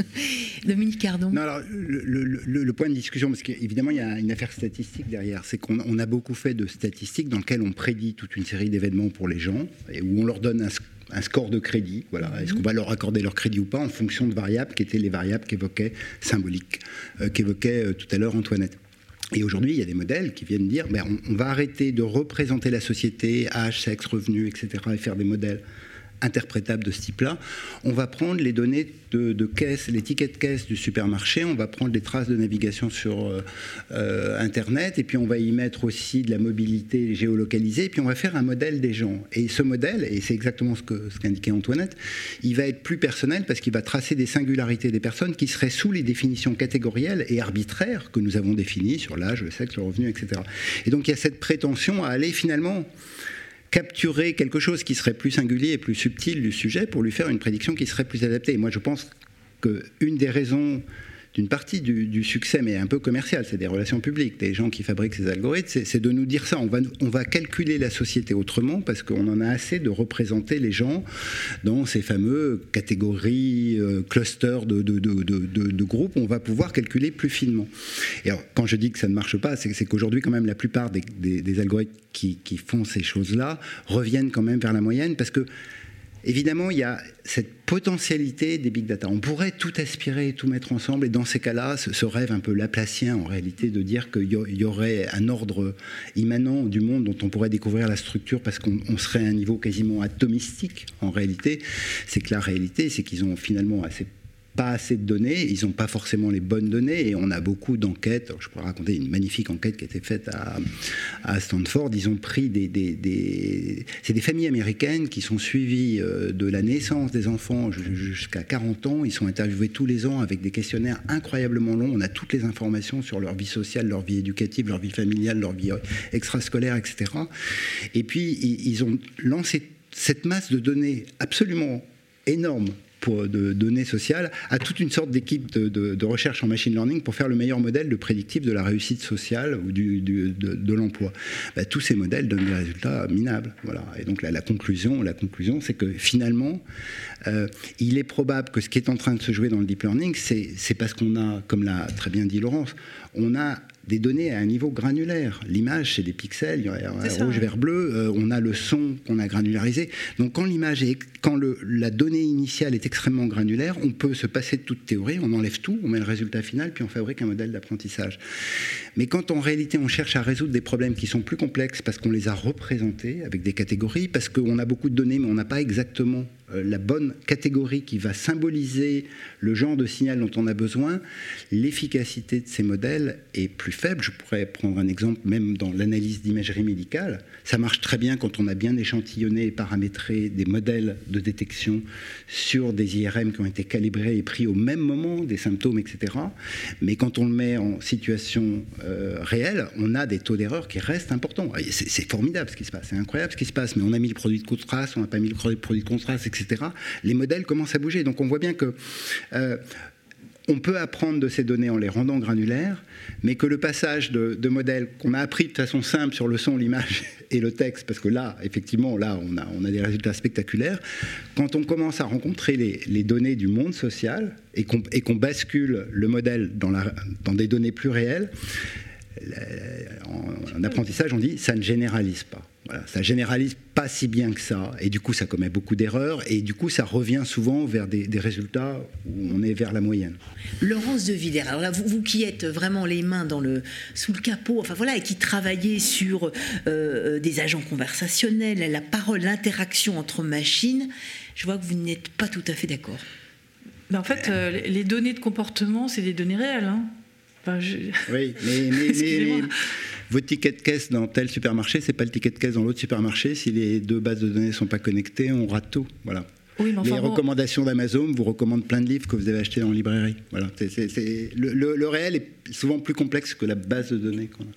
Dominique Cardon. Non, alors, le, point de discussion, parce qu'évidemment, il y a une affaire statistique derrière, c'est qu'on a beaucoup fait de statistiques dans lesquelles on prédit toute une série d'événements pour les gens, et où on leur donne un un score de crédit. Voilà. Est-ce qu'on va leur accorder leur crédit ou pas en fonction de variables qui étaient les variables qu'évoquait symbolique, euh, qu'évoquait euh, tout à l'heure Antoinette. Et aujourd'hui, il y a des modèles qui viennent dire ben, on, on, va arrêter de représenter la société, âge, sexe, revenu, etc., et faire des modèles interprétable de ce type-là. On va prendre les données de, caisse, les tickets de caisse du supermarché, on va prendre les traces de navigation sur euh, euh, Internet, et puis on va y mettre aussi de la mobilité géolocalisée, et puis on va faire un modèle des gens. Et ce modèle, et c'est exactement ce qu'indiquait ce Antoinette, il va être plus personnel parce qu'il va tracer des singularités des personnes qui seraient sous les définitions catégorielles et arbitraires que nous avons définies sur l'âge, le sexe, le revenu, etc. Et donc il y a cette prétention à aller finalement capturer quelque chose qui serait plus singulier et plus subtil du sujet pour lui faire une prédiction qui serait plus adaptée. Et moi, je pense qu'une des raisons d'une partie du, succès, mais un peu commercial, c'est des relations publiques, des gens qui fabriquent ces algorithmes, c'est de nous dire ça. On va, on va calculer la société autrement parce qu'on en a assez de représenter les gens dans ces fameux catégories, euh, clusters de, de, de, groupes. On va pouvoir calculer plus finement. Et quand je dis que ça ne marche pas, c'est qu'aujourd'hui, quand même, la plupart des, des, des algorithmes qui, qui font ces choses-là reviennent quand même vers la moyenne parce que évidemment, il y a cette potentialité des big data. On pourrait tout aspirer, tout mettre ensemble, et dans ces cas-là, ce, rêve un peu laplacien, en réalité, de dire qu'il y aurait un ordre immanent du monde dont on pourrait découvrir la structure parce qu'on serait à un niveau quasiment atomistique, en réalité, c'est que la réalité, c'est qu'ils ont finalement assez pas assez de données, ils n'ont pas forcément les bonnes données, et on a beaucoup d'enquêtes. Je pourrais raconter une magnifique enquête qui a été faite à, Stanford. Ils ont pris des, des, c'est des familles américaines qui sont suivies euh, de la naissance des enfants jusqu'à 40 ans. Ils sont interviewés tous les ans avec des questionnaires incroyablement longs. On a toutes les informations sur leur vie sociale, leur vie éducative, leur vie familiale, leur vie extrascolaire, etc. Et puis ils ont lancé cette masse de données absolument énorme de données sociales à toute une sorte d'équipe de, recherche en machine learning pour faire le meilleur modèle de prédictif de la réussite sociale ou du, de, l'emploi. Bah, tous ces modèles donnent des résultats minables. Voilà. Et donc la, conclusion, la conclusion, c'est que finalement, euh, il est probable que ce qui est en train de se jouer dans le deep learning, c'est parce qu'on a, comme l'a très bien dit Laurence, on a des données à un niveau granulaire. L'image, c'est des pixels, il y a rouge, vert, bleu. Euh, on a le son qu'on a granularisé. Donc, quand l'image est, quand le, la donnée initiale est extrêmement granulaire, on peut se passer de toute théorie. On enlève tout, on met le résultat final, puis on fabrique un modèle d'apprentissage. Mais quand en réalité on cherche à résoudre des problèmes qui sont plus complexes parce qu'on les a représentés avec des catégories, parce qu'on a beaucoup de données, mais on n'a pas exactement la bonne catégorie qui va symboliser le genre de signal dont on a besoin, l'efficacité de ces modèles est plus faible. Je pourrais prendre un exemple même dans l'analyse d'imagerie médicale. Ça marche très bien quand on a bien échantillonné et paramétré des modèles de détection sur des IRM qui ont été calibrés et pris au même moment, des symptômes, etc. Mais quand on le met en situation euh, réelle, on a des taux d'erreur qui restent importants. C'est formidable ce qui se passe, c'est incroyable ce qui se passe, mais on a mis le produit de contraste, on n'a pas mis le produit de contraste, etc les modèles commencent à bouger. Donc on voit bien que euh, on peut apprendre de ces données en les rendant granulaires, mais que le passage de, modèles qu'on a appris de façon simple sur le son, l'image et le texte, parce que là, effectivement, là, on a, des résultats spectaculaires, quand on commence à rencontrer les, données du monde social et qu'on bascule le modèle dans des données plus réelles, en, en apprentissage, on dit ça ne généralise pas. Voilà, ça généralise pas si bien que ça, et du coup ça commet beaucoup d'erreurs, et du coup ça revient souvent vers des, résultats où on est vers la moyenne. Laurence de Villers, alors là, vous, qui êtes vraiment les mains dans le, sous le capot, enfin voilà, et qui travaillez sur euh, des agents conversationnels, la parole, l'interaction entre machines, je vois que vous n'êtes pas tout à fait d'accord. Mais en fait, euh, les données de comportement, c'est des données réelles. Hein. Oui, mais, mais votre ticket de caisse dans tel supermarché, c'est pas le ticket de caisse dans l'autre supermarché. Si les deux bases de données sont pas connectées, on rate tout. Voilà. les recommandations d'Amazon vous recommandent plein de livres que vous avez achetés en librairie. Voilà. le, réel est souvent plus complexe que la base de données qu'on a.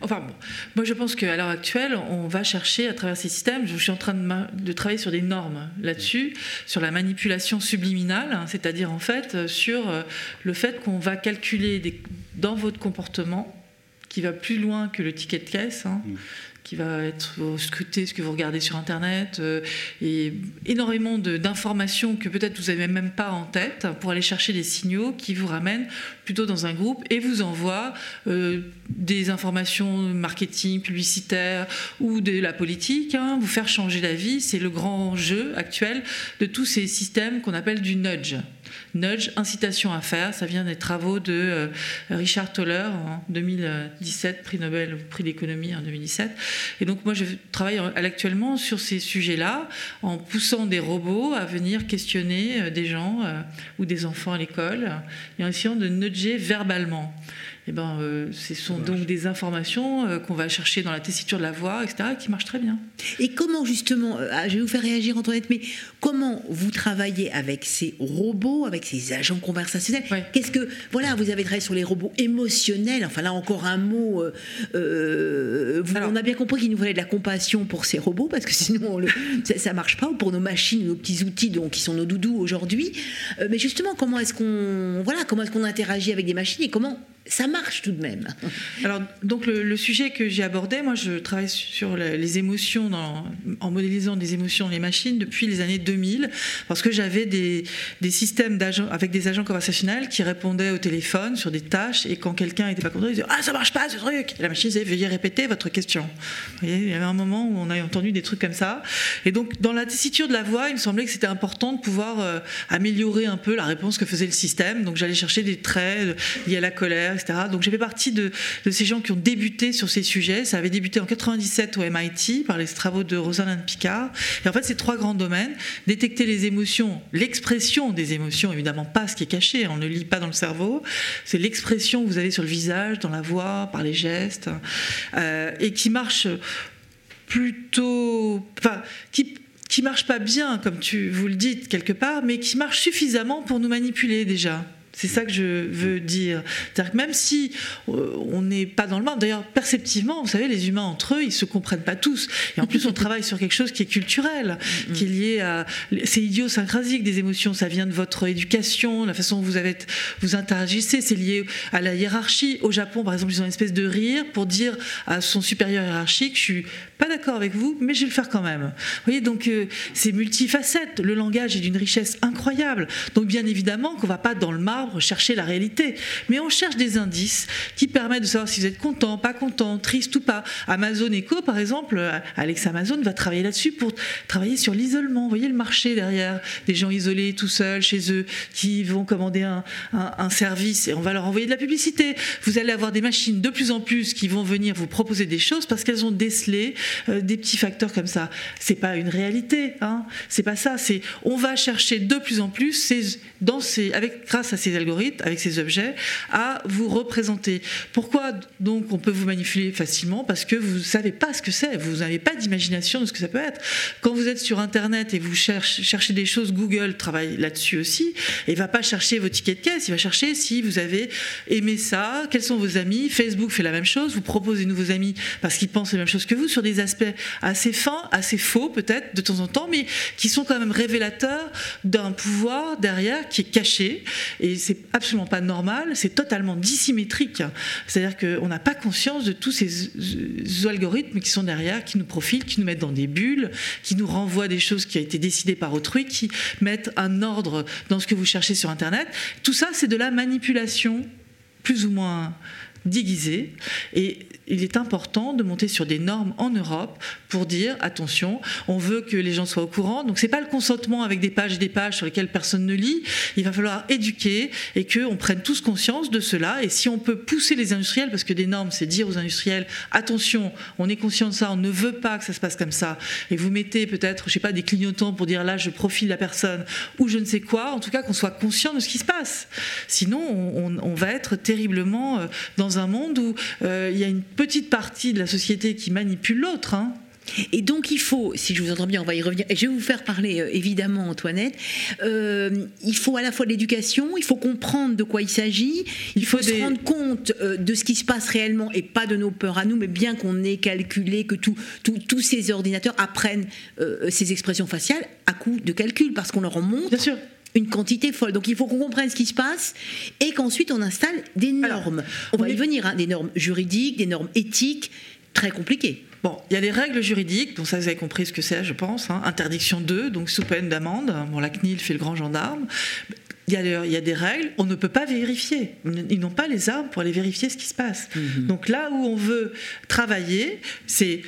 Enfin bon, moi je pense qu'à l'heure actuelle, on va chercher à travers ces systèmes, je suis en train de, de travailler sur des normes là-dessus, sur la manipulation subliminale, hein, c'est-à-dire en fait sur euh, le fait qu'on va calculer des, dans votre comportement qui va plus loin que le ticket de caisse, hein, mm. qui va être scruter ce que vous regardez sur Internet, euh, et énormément d'informations que peut-être vous n'avez même pas en tête pour aller chercher des signaux qui vous ramènent plutôt dans un groupe et vous envoient euh, des informations marketing, publicitaires ou de la politique, hein, vous faire changer la vie. C'est le grand jeu actuel de tous ces systèmes qu'on appelle du nudge. Nudge, incitation à faire, ça vient des travaux de euh, Richard Toller en 2017, prix Nobel, prix d'économie en 2017. Et donc moi je travaille actuellement sur ces sujets-là en poussant des robots à venir questionner euh, des gens euh, ou des enfants à l'école et en essayant de nudger verbalement. Eh ben, euh, ce sont donc des informations euh, qu'on va chercher dans la tessiture de la voix, etc., qui marchent très bien. Et comment justement, euh, ah, je vais vous faire réagir Antoinette, mais comment vous travaillez avec ces robots, avec ces agents conversationnels? Qu'est-ce que, voilà, vous avez travaillé sur les robots émotionnels, enfin là encore un mot, on a bien compris qu'il nous fallait de la compassion pour ces robots, parce que sinon ça ne marche pas, ou pour nos machines, nos petits outils donc, qui sont nos doudous aujourd'hui. mais justement, comment est-ce qu'on voilà, comment est-ce qu'on interagit avec des machines et comment ça marche tout de même. Alors, donc le, sujet que j'ai abordé, moi je travaille sur les émotions, en modélisant des émotions dans les machines depuis les années 2000, parce que j'avais des, systèmes avec des agents conversationnels qui répondaient au téléphone sur des tâches, et quand quelqu'un n'était pas content, ils disaient Ah, ça marche pas ce truc et La machine disait Veuillez répéter votre question. Il y avait un moment où on a entendu des trucs comme ça. Et donc, dans la tessiture de la voix, il me semblait que c'était important de pouvoir euh, améliorer un peu la réponse que faisait le système. Donc, j'allais chercher des traits euh, liés à la colère, donc j'ai fait partie de, ces gens qui ont débuté sur ces sujets. Ça avait débuté en 97 au MIT par les travaux de Rosalind Picard. Et en fait, c'est trois grands domaines détecter les émotions, l'expression des émotions, évidemment pas ce qui est caché, on ne lit pas dans le cerveau. C'est l'expression que vous avez sur le visage, dans la voix, par les gestes, euh, et qui marche plutôt, enfin, qui qui marche pas bien, comme tu vous le dites quelque part, mais qui marche suffisamment pour nous manipuler déjà. C'est ça que je veux dire. C'est-à-dire que même si euh, on n'est pas dans le monde, d'ailleurs perceptivement, vous savez, les humains entre eux, ils se comprennent pas tous. Et en plus, on travaille sur quelque chose qui est culturel, qui est lié à, c'est idiosyncrasique des émotions. Ça vient de votre éducation, la façon dont vous avez, vous interagissez. C'est lié à la hiérarchie. Au Japon, par exemple, ils ont une espèce de rire pour dire à son supérieur hiérarchique, je suis pas d'accord avec vous, mais je vais le faire quand même. Vous voyez, donc euh, c'est multifacette. Le langage est d'une richesse incroyable. Donc bien évidemment qu'on va pas dans le marbre chercher la réalité. Mais on cherche des indices qui permettent de savoir si vous êtes content, pas content, triste ou pas. Amazon Echo, par exemple, Alex Amazon va travailler là-dessus pour travailler sur l'isolement. Vous voyez le marché derrière des gens isolés tout seuls chez eux qui vont commander un, un service et on va leur envoyer de la publicité. Vous allez avoir des machines de plus en plus qui vont venir vous proposer des choses parce qu'elles ont décelé euh, des petits facteurs comme ça. C'est pas une réalité, hein. C'est pas ça. C'est on va chercher de plus en plus ces, dans ces, avec grâce à ces algorithmes, avec ces objets, à vous représenter. Pourquoi donc on peut vous manipuler facilement? Parce que vous ne savez pas ce que c'est, vous n'avez pas d'imagination de ce que ça peut être. Quand vous êtes sur Internet et vous cherchez, des choses, Google travaille là-dessus aussi, et il va pas chercher vos tickets de caisse, il va chercher si vous avez aimé ça, quels sont vos amis. Facebook fait la même chose, vous propose des nouveaux amis parce qu'ils pensent la même chose que vous sur des aspects assez fins, assez faux peut-être de temps en temps, mais qui sont quand même révélateurs d'un pouvoir derrière qui est caché. Et c'est absolument pas normal, c'est totalement dissymétrique. C'est-à-dire qu'on n'a pas conscience de tous ces algorithmes qui sont derrière, qui nous profilent, qui nous mettent dans des bulles, qui nous renvoient des choses qui ont été décidées par autrui, qui mettent un ordre dans ce que vous cherchez sur Internet. Tout ça, c'est de la manipulation plus ou moins déguisée. Et il est important de monter sur des normes en Europe pour dire attention, on veut que les gens soient au courant. Donc c'est pas le consentement avec des pages et des pages sur lesquelles personne ne lit. Il va falloir éduquer et qu'on prenne tous conscience de cela. Et si on peut pousser les industriels, parce que des normes, c'est dire aux industriels attention, on est conscient de ça, on ne veut pas que ça se passe comme ça. Et vous mettez peut-être, je sais pas, des clignotants pour dire là je profile la personne ou je ne sais quoi. En tout cas qu'on soit conscient de ce qui se passe. Sinon on, va être terriblement euh, dans un monde où euh, il y a une petite partie de la société qui manipule l'autre. Hein. Et donc il faut, si je vous entends bien, on va y revenir. Et je vais vous faire parler euh, évidemment, Antoinette. Euh, il faut à la fois de l'éducation, il faut comprendre de quoi il s'agit, il faut se rendre compte euh, de ce qui se passe réellement et pas de nos peurs à nous, mais bien qu'on ait calculé que tous ces ordinateurs apprennent ces expressions faciales à coup de calcul, parce qu'on leur en montre. Bien sûr une quantité folle. Donc il faut qu'on comprenne ce qui se passe et qu'ensuite on installe des normes. on va y venir, hein, des normes juridiques, des normes éthiques, très compliquées. Bon, il y a des règles juridiques, donc ça vous avez compris ce que c'est, je pense. Hein. Interdiction 2, donc sous peine d'amende. Bon, la CNIL fait le grand gendarme. Il y, a, il y, a, des règles, on ne peut pas vérifier. Ils n'ont pas les armes pour aller vérifier ce qui se passe. Mm-hmm. Donc là où on veut travailler, c'est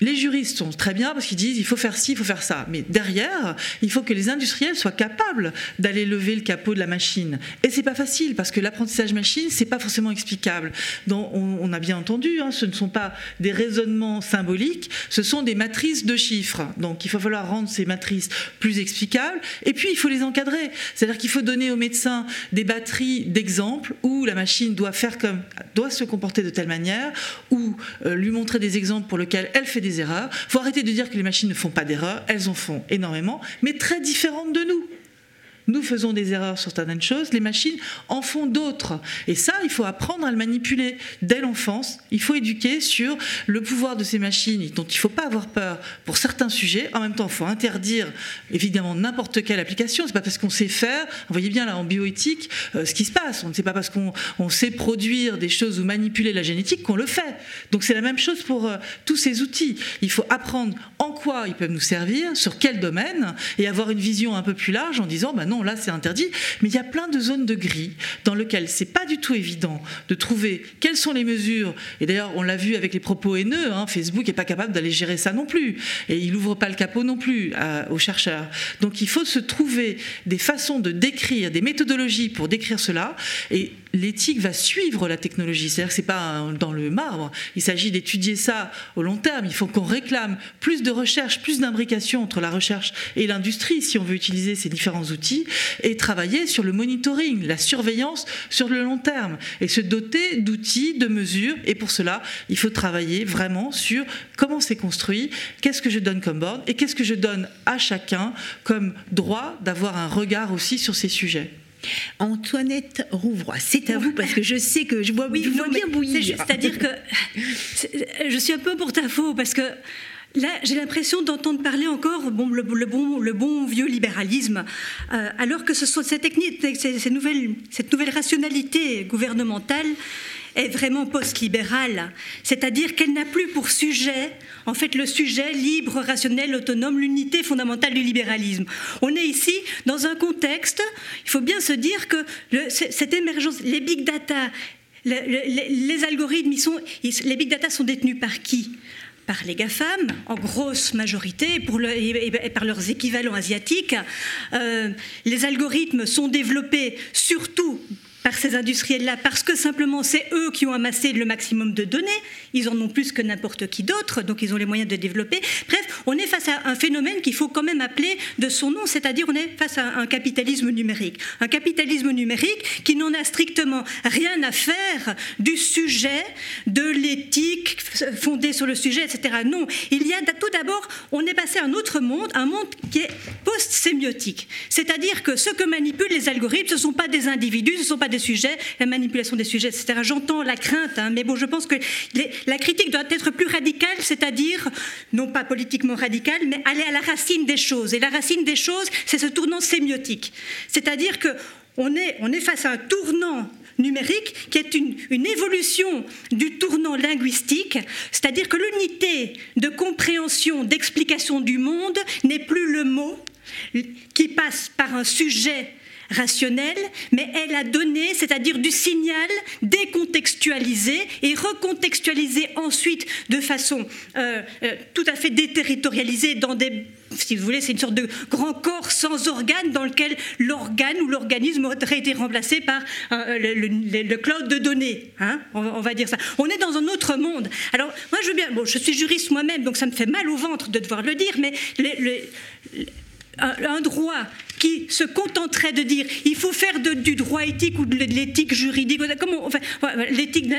les juristes sont très bien parce qu'ils disent il faut faire ci, il faut faire ça. Mais derrière, il faut que les industriels soient capables d'aller lever le capot de la machine. Et c'est pas facile parce que l'apprentissage machine, c'est pas forcément explicable. On, a bien entendu, hein, ce ne sont pas des raisonnements symboliques, ce sont des matrices de chiffres. Donc, il va falloir rendre ces matrices plus explicables. Et puis, il faut les encadrer. C'est-à-dire qu'il faut donner aux médecins des batteries d'exemples où la machine doit faire comme, doit se comporter de telle manière, ou euh, lui montrer des exemples pour lesquels elle fait des erreurs. Il faut arrêter de dire que les machines ne font pas d'erreurs, elles en font énormément, mais très différentes de nous. Nous faisons des erreurs sur certaines choses, les machines en font d'autres. Et ça, il faut apprendre à le manipuler dès l'enfance. Il faut éduquer sur le pouvoir de ces machines dont il ne faut pas avoir peur pour certains sujets. En même temps, il faut interdire évidemment n'importe quelle application. C'est pas parce qu'on sait faire, vous voyez bien là en bioéthique euh, ce qui se passe. On ne sait pas parce qu'on sait produire des choses ou manipuler la génétique qu'on le fait. Donc c'est la même chose pour euh, tous ces outils. Il faut apprendre en quoi ils peuvent nous servir, sur quel domaine, et avoir une vision un peu plus large en disant, bah non, là c'est interdit, mais il y a plein de zones de gris dans lesquelles c'est pas du tout évident de trouver quelles sont les mesures. Et d'ailleurs, on l'a vu avec les propos haineux, hein, Facebook n'est pas capable d'aller gérer ça non plus, et il n'ouvre pas le capot non plus aux chercheurs. Donc il faut se trouver des façons de décrire, des méthodologies pour décrire cela, et l'éthique va suivre la technologie. C'est-à-dire que c'est pas dans le marbre. Il s'agit d'étudier ça au long terme. Il faut qu'on réclame plus de recherche, plus d'imbrication entre la recherche et l'industrie si on veut utiliser ces différents outils et travailler sur le monitoring, la surveillance sur le long terme et se doter d'outils, de mesures. Et pour cela, il faut travailler vraiment sur comment c'est construit, qu'est-ce que je donne comme borne et qu'est-ce que je donne à chacun comme droit d'avoir un regard aussi sur ces sujets. Antoinette Rouvroy, c'est à vous parce que je sais que je vois, oui, je vois bien bouillir. C'est-à-dire que je suis un peu pour ta faux parce que Là, j'ai l'impression d'entendre parler encore bon, le, bon, le bon vieux libéralisme, euh, alors que ce sont ces techniques, ces, nouvelles, cette nouvelle rationalité gouvernementale est vraiment post-libérale, c'est-à-dire qu'elle n'a plus pour sujet, en fait, le sujet libre, rationnel, autonome, l'unité fondamentale du libéralisme. On est ici dans un contexte, il faut bien se dire que cette émergence, les big data, les, algorithmes, les big data sont détenus par qui? Par les GAFAM, en grosse majorité, et, par leurs équivalents asiatiques. Euh, les algorithmes sont développés surtout par ces industriels-là parce que simplement c'est eux qui ont amassé le maximum de données. Ils en ont plus que n'importe qui d'autre, donc ils ont les moyens de développer. Bref, on est face à un phénomène qu'il faut quand même appeler de son nom, c'est-à-dire on est face à un capitalisme numérique. Un capitalisme numérique qui n'en a strictement rien à faire du sujet, de l'éthique fondée sur le sujet, etc. Non, il y a tout d'abord, on est passé à un autre monde, un monde qui est post-sémiotique. C'est-à-dire que ce que manipulent les algorithmes, ce ne sont pas des individus, ce ne sont pas des sujets, la manipulation des sujets, etc. J'entends la crainte, hein, mais bon, je pense que la critique doit être plus radicale, c'est-à-dire, non pas politiquement radicale, mais aller à la racine des choses. Et la racine des choses, c'est ce tournant sémiotique. C'est-à-dire que on est, on est face à un tournant numérique qui est une, une évolution du tournant linguistique, c'est-à-dire que l'unité de compréhension, d'explication du monde n'est plus le mot qui passe par un sujet rationnelle, mais elle a donné, c'est-à-dire du signal décontextualisé et recontextualisé ensuite de façon euh, euh, tout à fait déterritorialisée dans des si vous voulez, c'est une sorte de grand corps sans organe dans lequel l'organe ou l'organisme aurait été remplacé par euh, le, cloud de données. Hein, on, va dire ça. On est dans un autre monde. Alors, moi, je, veux bien, bon, je suis juriste moi-même, donc ça me fait mal au ventre de devoir le dire, mais un droit qui se contenterait de dire il faut faire du droit éthique ou de l'éthique juridique, comment, l'éthique,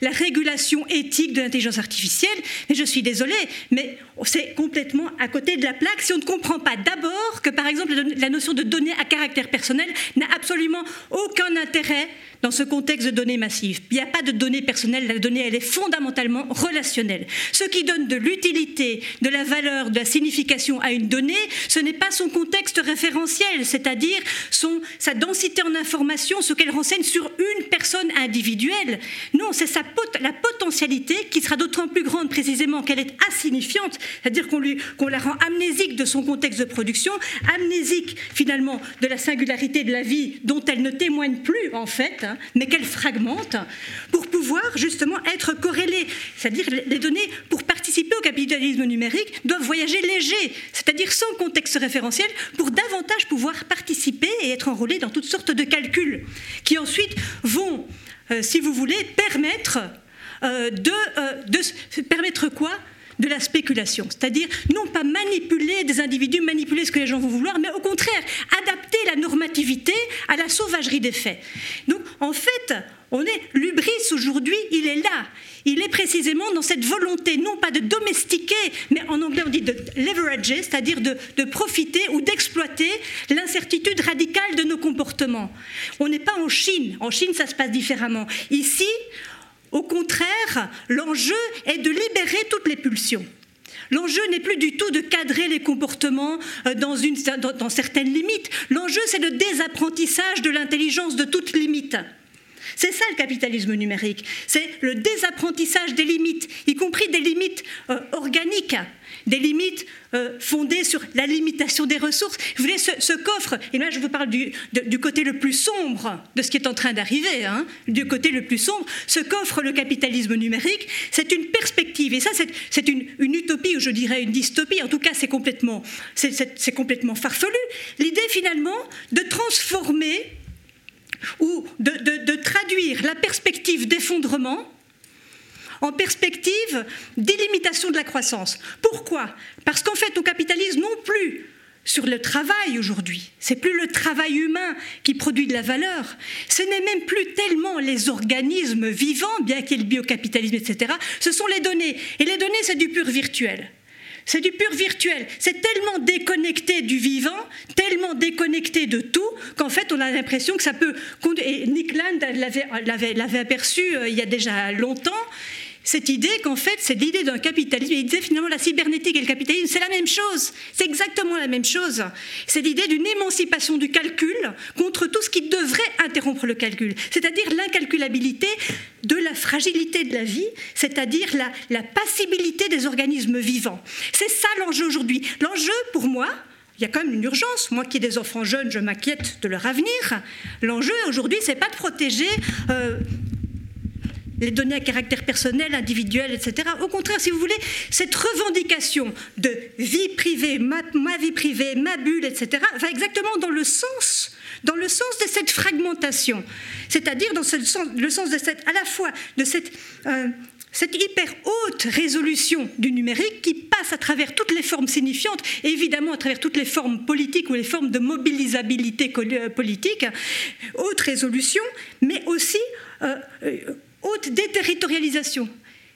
la, régulation éthique de l'intelligence artificielle. Et je suis désolée, mais c'est complètement à côté de la plaque si on ne comprend pas d'abord que, par exemple, la notion de données à caractère personnel n'a absolument aucun intérêt dans ce contexte de données massives. Il n'y a pas de données personnelles, la donnée, elle est fondamentalement relationnelle. Ce qui donne de l'utilité, de la valeur, de la signification à une donnée, ce n'est pas son contexte référentiel c'est-à-dire sa densité en information, ce qu'elle renseigne sur une personne individuelle. Non, c'est la potentialité qui sera d'autant plus grande précisément qu'elle est insignifiante, c'est-à-dire qu'on la rend amnésique de son contexte de production, amnésique finalement de la singularité de la vie dont elle ne témoigne plus en fait, hein, mais qu'elle fragmente, pour pouvoir justement être corrélée. C'est-à-dire les données, pour participer au capitalisme numérique, doivent voyager léger, c'est-à-dire sans contexte référentiel, pour davantage pouvoir participer et être enrôlés dans toutes sortes de calculs, qui ensuite vont, euh, si vous voulez, permettre euh, de, euh, de permettre quoi? De la spéculation, c'est-à-dire non pas manipuler des individus, manipuler ce que les gens vont vouloir, mais au contraire adapter la normativité à la sauvagerie des faits. Donc en fait, on est l'ubris aujourd'hui, il est là. Il est précisément dans cette volonté, non pas de domestiquer, mais en anglais on dit de leverager, c'est-à-dire de, profiter ou d'exploiter l'incertitude radicale de nos comportements. On n'est pas en Chine. En Chine, ça se passe différemment. Ici, au contraire, l'enjeu est de libérer toutes les pulsions. L'enjeu n'est plus du tout de cadrer les comportements euh, dans, dans certaines limites. L'enjeu, c'est le désapprentissage de l'intelligence de toute limite. C'est ça le capitalisme numérique. C'est le désapprentissage des limites, y compris des limites euh, organiques, des limites euh, fondées sur la limitation des ressources. Vous voyez, ce, coffre, et là je vous parle du, côté le plus sombre de ce qui est en train d'arriver, hein, du côté le plus sombre, ce qu'offre le capitalisme numérique, c'est une perspective, et ça c'est une, une, utopie, ou je dirais une dystopie, en tout cas c'est complètement, complètement farfelu. L'idée finalement de transformer ou de, traduire la perspective d'effondrement en perspective d'illimitation de la croissance. Pourquoi? Parce qu'en fait, on capitalise non plus sur le travail aujourd'hui. C'est plus le travail humain qui produit de la valeur. Ce n'est même plus tellement les organismes vivants, bien qu'il y ait le biocapitalisme, etc. Ce sont les données. Et les données, c'est du pur virtuel. C'est du pur virtuel. C'est tellement déconnecté du vivant, tellement déconnecté de tout, qu'en fait, on a l'impression que ça peut. Et Nick Land l'avait aperçu euh, il y a déjà longtemps cette idée qu'en fait, c'est l'idée d'un capitalisme. Il disait finalement la cybernétique et le capitalisme, c'est la même chose. C'est exactement la même chose. C'est l'idée d'une émancipation du calcul contre tout ce qui devrait interrompre le calcul. C'est-à-dire l'incalculabilité de la fragilité de la vie, c'est-à-dire la, passibilité des organismes vivants. C'est ça l'enjeu aujourd'hui. L'enjeu, pour moi, il y a quand même une urgence. Moi qui ai des enfants jeunes, je m'inquiète de leur avenir. L'enjeu aujourd'hui, c'est pas de protéger euh, les données à caractère personnel, individuel, etc. Au contraire, si vous voulez, cette revendication de vie privée, ma, vie privée, ma bulle, etc., va exactement dans le sens dans le sens de cette fragmentation, c'est-à-dire dans le sens de cette, à la fois de cette, euh, cette hyper haute résolution du numérique qui passe à travers toutes les formes signifiantes, et évidemment à travers toutes les formes politiques ou les formes de mobilisabilité euh, politique, haute résolution, mais aussi euh, haute déterritorialisation.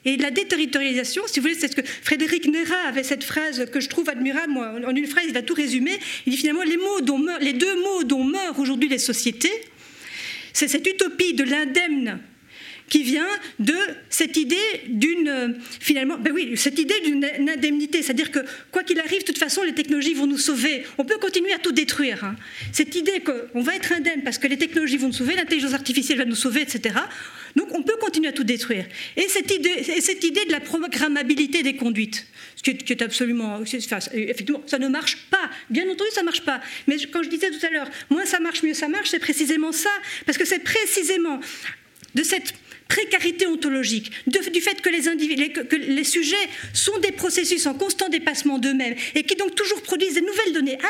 Et la déterritorialisation, si vous voulez, c'est ce que Frédéric Nera avait cette phrase que je trouve admirable. Moi, en une phrase, il a tout résumé. Il dit finalement les, les deux mots dont meurent aujourd'hui les sociétés, c'est cette utopie de l'indemne qui vient de cette idée d'une finalement ben oui cette idée d'une indemnité c'est-à-dire que quoi qu'il arrive de toute façon les technologies vont nous sauver on peut continuer à tout détruire hein. cette idée qu'on va être indemne parce que les technologies vont nous sauver l'intelligence artificielle va nous sauver etc donc on peut continuer à tout détruire. Et cette idée de la programmabilité des conduites, ce qui est, absolument... effectivement, ça ne marche pas. Bien entendu, ça ne marche pas. Mais quand je disais tout à l'heure, moins ça marche, mieux ça marche, c'est précisément ça. Parce que c'est précisément de cette précarité ontologique, du fait que les, sujets sont des processus en constant dépassement d'eux-mêmes et qui donc toujours produisent des nouvelles données. Ah,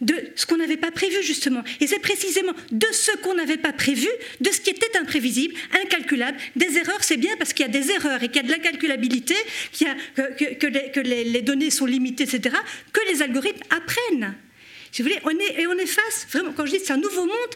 de ce qu'on n'avait pas prévu justement. Et c'est précisément de ce qu'on n'avait pas prévu, de ce qui était imprévisible, incalculable. Des erreurs, c'est bien parce qu'il y a des erreurs et qu'il y a de l'incalculabilité, que, les, données sont limitées, etc., que les algorithmes apprennent. Si vous voulez, on est, et on est face, vraiment, quand je dis c'est un nouveau monde,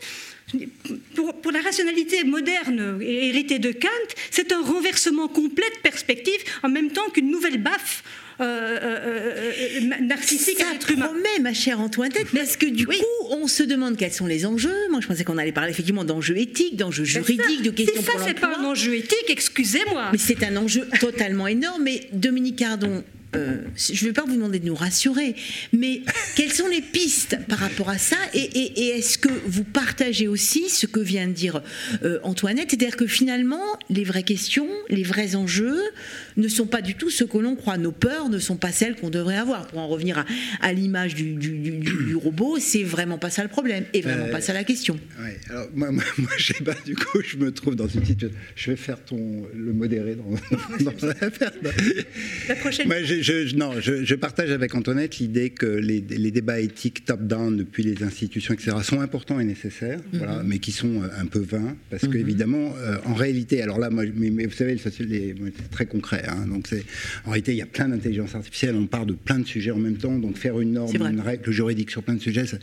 pour, pour, la rationalité moderne héritée de Kant, c'est un renversement complet de perspective en même temps qu'une nouvelle baffe euh, euh, euh, narcissique ça à promet, ma chère Antoinette, parce que du coup, on se demande quels sont les enjeux. Moi, je pensais qu'on allait parler effectivement d'enjeux éthiques, d'enjeux juridiques, de questions ça, c'est pas un enjeu éthique, excusez-moi. Mais c'est un enjeu totalement énorme. Mais Dominique Cardon, euh, je ne vais pas vous demander de nous rassurer, mais quelles sont les pistes par rapport à ça Et, est-ce que vous partagez aussi ce que vient de dire euh, Antoinette? C'est-à-dire que finalement, les vraies questions, les vrais enjeux ne sont pas du tout ce que l'on croit. Nos peurs ne sont pas celles qu'on devrait avoir. Pour en revenir à, l'image du, robot, c'est vraiment pas ça le problème et vraiment pas ça la question. Ouais, alors moi, moi, je sais pas, du coup, je me trouve dans une situation. Je vais faire ton, le modéré dans, dans l'affaire. La prochaine. Moi, je, non, je, partage avec Antoinette l'idée que les, débats éthiques top-down depuis les institutions, etc., sont importants et nécessaires, mhm. voilà, mais qui sont euh, un peu vains, parce que mhm. évidemment, euh, en réalité, alors là, moi, mais, vous savez, c'est très concret. Hein, donc en réalité, il y a plein d'intelligence artificielle, on parle de plein de sujets en même temps, donc faire une norme, une règle juridique sur plein de sujets. Ça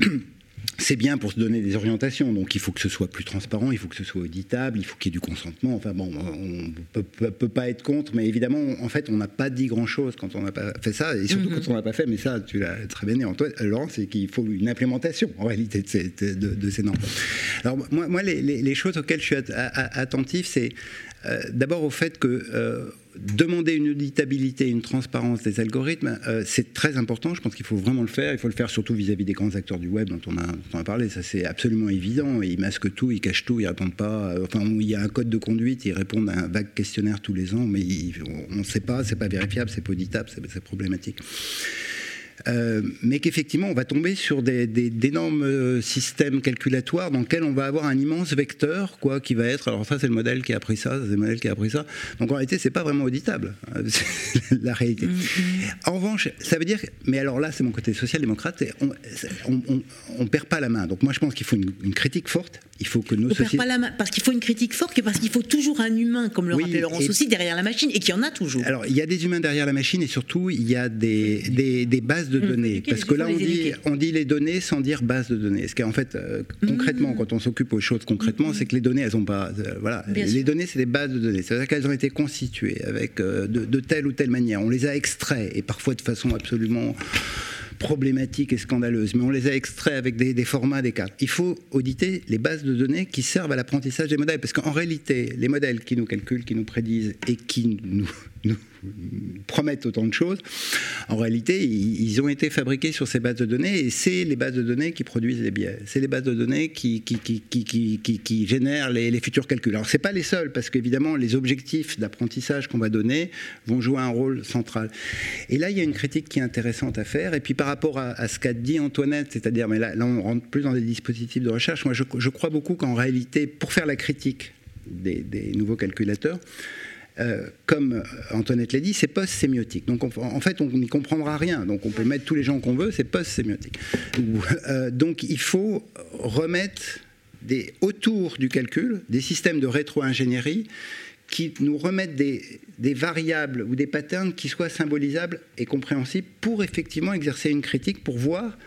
c'est bien pour se donner des orientations. Donc il faut que ce soit plus transparent, il faut que ce soit auditable, il faut qu'il y ait du consentement. Enfin bon, on peut, peut, pas être contre, mais évidemment, en fait, on n'a pas dit grand-chose quand on n'a pas fait ça, et surtout mhm. quand on n'a pas fait. Mais ça, tu l'as très bien dit, Antoine, Laurent, c'est qu'il faut une implémentation en réalité de ces, de, ces normes. Alors moi, moi les, choses auxquelles je suis attentif, c'est euh, d'abord au fait que euh, demander une auditabilité, une transparence des algorithmes, euh, c'est très important. Je pense qu'il faut vraiment le faire. Il faut le faire surtout vis-à-vis des grands acteurs du web dont on a, parlé. Ça, c'est absolument évident. Ils masquent tout, ils cachent tout, ils répondent pas. Enfin, il y a un code de conduite, ils répondent à un vague questionnaire tous les ans, mais on ne sait pas, c'est pas vérifiable, c'est pas auditable, c'est problématique. Euh, mais qu'effectivement, on va tomber sur d'énormes euh, systèmes calculatoires dans lesquels on va avoir un immense vecteur, quoi, qui va être. Alors ça, c'est le modèle qui a appris ça, c'est le modèle qui a appris ça. Donc en réalité, c'est pas vraiment auditable, la réalité. Mm-hmm. En revanche, ça veut dire. Mais alors là, c'est mon côté social-démocrate. On, on, perd pas la main. Donc moi, je pense qu'il faut une, critique forte. Il faut que nos on sociétés. Perd pas la main parce qu'il faut une critique forte et parce qu'il faut toujours un humain, comme le rappelait Laurence aussi, derrière la machine, et qu'il y en a toujours. Alors il y a des humains derrière la machine et surtout il y a des, des, des bases de mmh. données. Parce que là, on dit, on dit les données sans dire base de données. Ce qui en fait, euh, concrètement, mmh. quand on s'occupe aux choses concrètement, mmh. c'est que les données, elles ont pas. Euh, voilà. les données, c'est des bases de données. C'est-à-dire qu'elles ont été constituées avec, euh, de, telle ou telle manière. On les a extraits, et parfois de façon absolument problématique et scandaleuse, mais on les a extraits avec des, des, formats, des cartes. Il faut auditer les bases de données qui servent à l'apprentissage des modèles, parce qu'en réalité, les modèles qui nous calculent, qui nous prédisent et qui nous, nous promettent autant de choses, en réalité, ils ont été fabriqués sur ces bases de données et c'est les bases de données qui produisent les biais. C'est les bases de données qui, génèrent les, futurs calculs. Alors, ce pas les seuls, parce qu'évidemment, les objectifs d'apprentissage qu'on va donner vont jouer un rôle central. Et là, il y a une critique qui est intéressante à faire. Et puis, par rapport à, ce qu'a dit Antoinette, c'est-à-dire, mais là, on rentre plus dans des dispositifs de recherche, moi, je, crois beaucoup qu'en réalité, pour faire la critique des nouveaux calculateurs, euh, comme Antoinette l'a dit, c'est post-sémiotique. Donc en fait, on n'y comprendra rien. Donc on peut mettre tous les gens qu'on veut, c'est post-sémiotique. Euh, donc il faut remettre des, autour du calcul des systèmes de rétro-ingénierie qui nous remettent des, des, variables ou des patterns qui soient symbolisables et compréhensibles pour effectivement exercer une critique, pour voir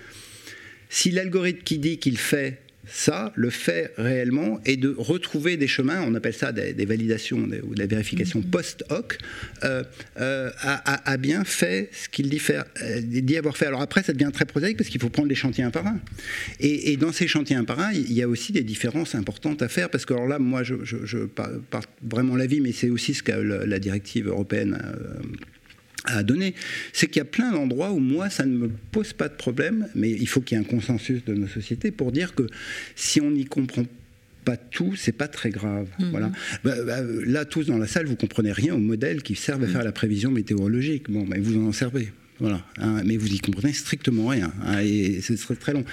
si l'algorithme qui dit qu'il fait ça, le fait réellement, est de retrouver des chemins, on appelle ça des, validations ou de la vérification mm-hmm. post-hoc, euh, euh, a, bien fait ce qu'il dit, faire, euh, dit avoir fait. Alors après, ça devient très prosaïque parce qu'il faut prendre les chantiers un par un. Et, dans ces chantiers un par un, il y a aussi des différences importantes à faire parce que alors là, moi, je, je, parle vraiment l'avis, mais c'est aussi ce que la directive européenne à donner, c'est qu'il y a plein d'endroits où moi, ça ne me pose pas de problème, mais il faut qu'il y ait un consensus de nos sociétés pour dire que si on n'y comprend pas tout, c'est pas très grave. Mhm. Voilà. Bah, bah, là, tous dans la salle, vous comprenez rien aux modèles qui servent à faire la prévision météorologique. Bon, mais vous en servez. Voilà, hein, mais vous y comprenez strictement rien, hein, et ce serait très long.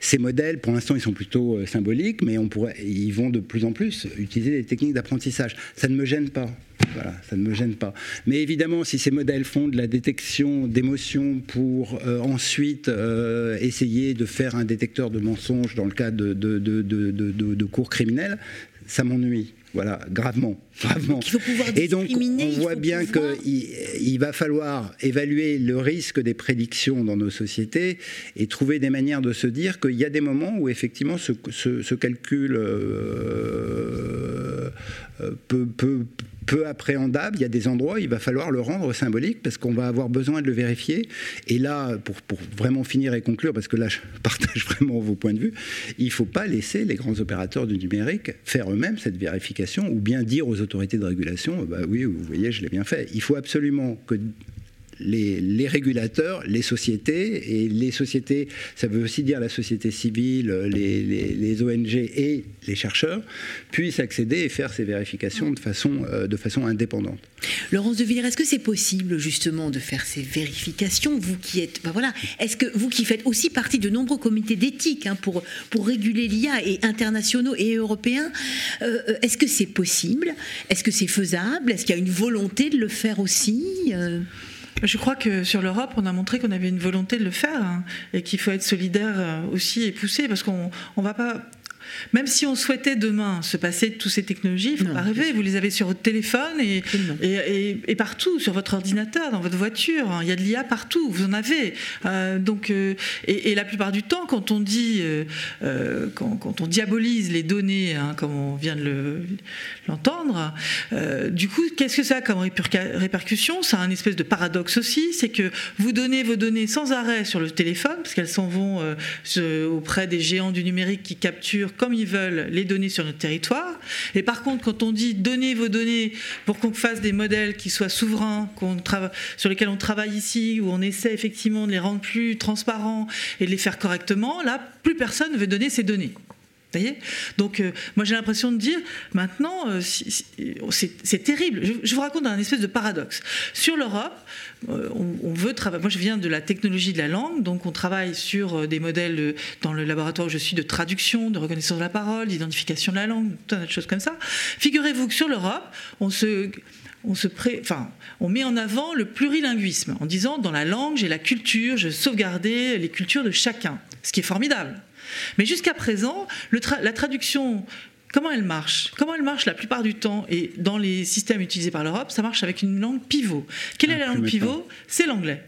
Ces modèles, pour l'instant, ils sont plutôt euh, symboliques, mais on pourrait, ils vont de plus en plus utiliser des techniques d'apprentissage. Ça ne me gêne pas. Voilà, ça ne me gêne pas. Mais évidemment, si ces modèles font de la détection d'émotions pour euh, ensuite euh, essayer de faire un détecteur de mensonges dans le de, de cours criminels, ça m'ennuie. Voilà, gravement, gravement. Et donc, on voit bien qu'il il va falloir évaluer le risque des prédictions dans nos sociétés et trouver des manières de se dire qu'il y a des moments où effectivement ce, ce, calcul euh, euh, peut, peut peu appréhendable. Il y a des endroits, il va falloir le rendre symbolique parce qu'on va avoir besoin de le vérifier. Et là, pour, pour, vraiment finir et conclure, parce que là, je partage vraiment vos points de vue, il ne faut pas laisser les grands opérateurs du numérique faire eux-mêmes cette vérification ou bien dire aux autorités de régulation, bah oui, vous voyez, je l'ai bien fait. Il faut absolument que les, régulateurs, les sociétés, et les sociétés, ça veut aussi dire la société civile, les, ONG et les chercheurs, puissent accéder et faire ces vérifications de façon, euh, de façon indépendante. Laurence de Villers, est-ce que c'est possible justement de faire ces vérifications, vous qui êtes, ben voilà, est-ce que vous qui faites aussi partie de nombreux comités d'éthique hein, pour, pour réguler l'IA et internationaux et européens, euh, euh, est-ce que c'est possible? Est-ce que c'est faisable? Est-ce qu'il y a une volonté de le faire aussi je crois que sur l'Europe, on a montré qu'on avait une volonté de le faire hein, et qu'il faut être solidaire euh, aussi et pousser parce qu'on ne va pas même si on souhaitait demain se passer de toutes ces technologies, il ne faut pas rêver. Vous les avez sur votre téléphone et, et, partout, sur votre ordinateur, dans votre voiture. Il y a de l'IA partout, vous en avez. Euh, donc, euh, et, la plupart du temps, quand on dit, euh, quand, on diabolise les données, hein, comme on vient de l'entendre, du coup, qu'est-ce que ça a comme répercussion? Ça a un espèce de paradoxe aussi, c'est que vous donnez vos données sans arrêt sur le téléphone, parce qu'elles s'en vont auprès des géants du numérique qui capturent comme ils veulent les données sur notre territoire. Et par contre, quand on dit donnez vos données pour qu'on fasse des modèles qui soient souverains, sur lesquels on travaille ici, où on essaie effectivement de les rendre plus transparents et de les faire correctement, là, plus personne ne veut donner ces données. Donc, euh, moi, j'ai l'impression de dire, maintenant, euh, c'est terrible. Je, vous raconte un espèce de paradoxe. Sur l'Europe, euh, on, veut travailler. Moi, je viens de la technologie de la langue, donc on travaille sur des modèles dans le laboratoire où je suis de traduction, de reconnaissance de la parole, d'identification de la langue, tout un tas de choses comme ça. Figurez-vous que sur l'Europe, on se on, met en avant le plurilinguisme en disant dans la langue, j'ai la culture, je sauvegarder les cultures de chacun, ce qui est formidable. Mais jusqu'à présent, la traduction Comment elle marche? Comment elle marche la plupart du temps Et dans les systèmes utilisés par l'Europe, ça marche avec une langue pivot. Quelle est la langue pivot? C'est l'anglais.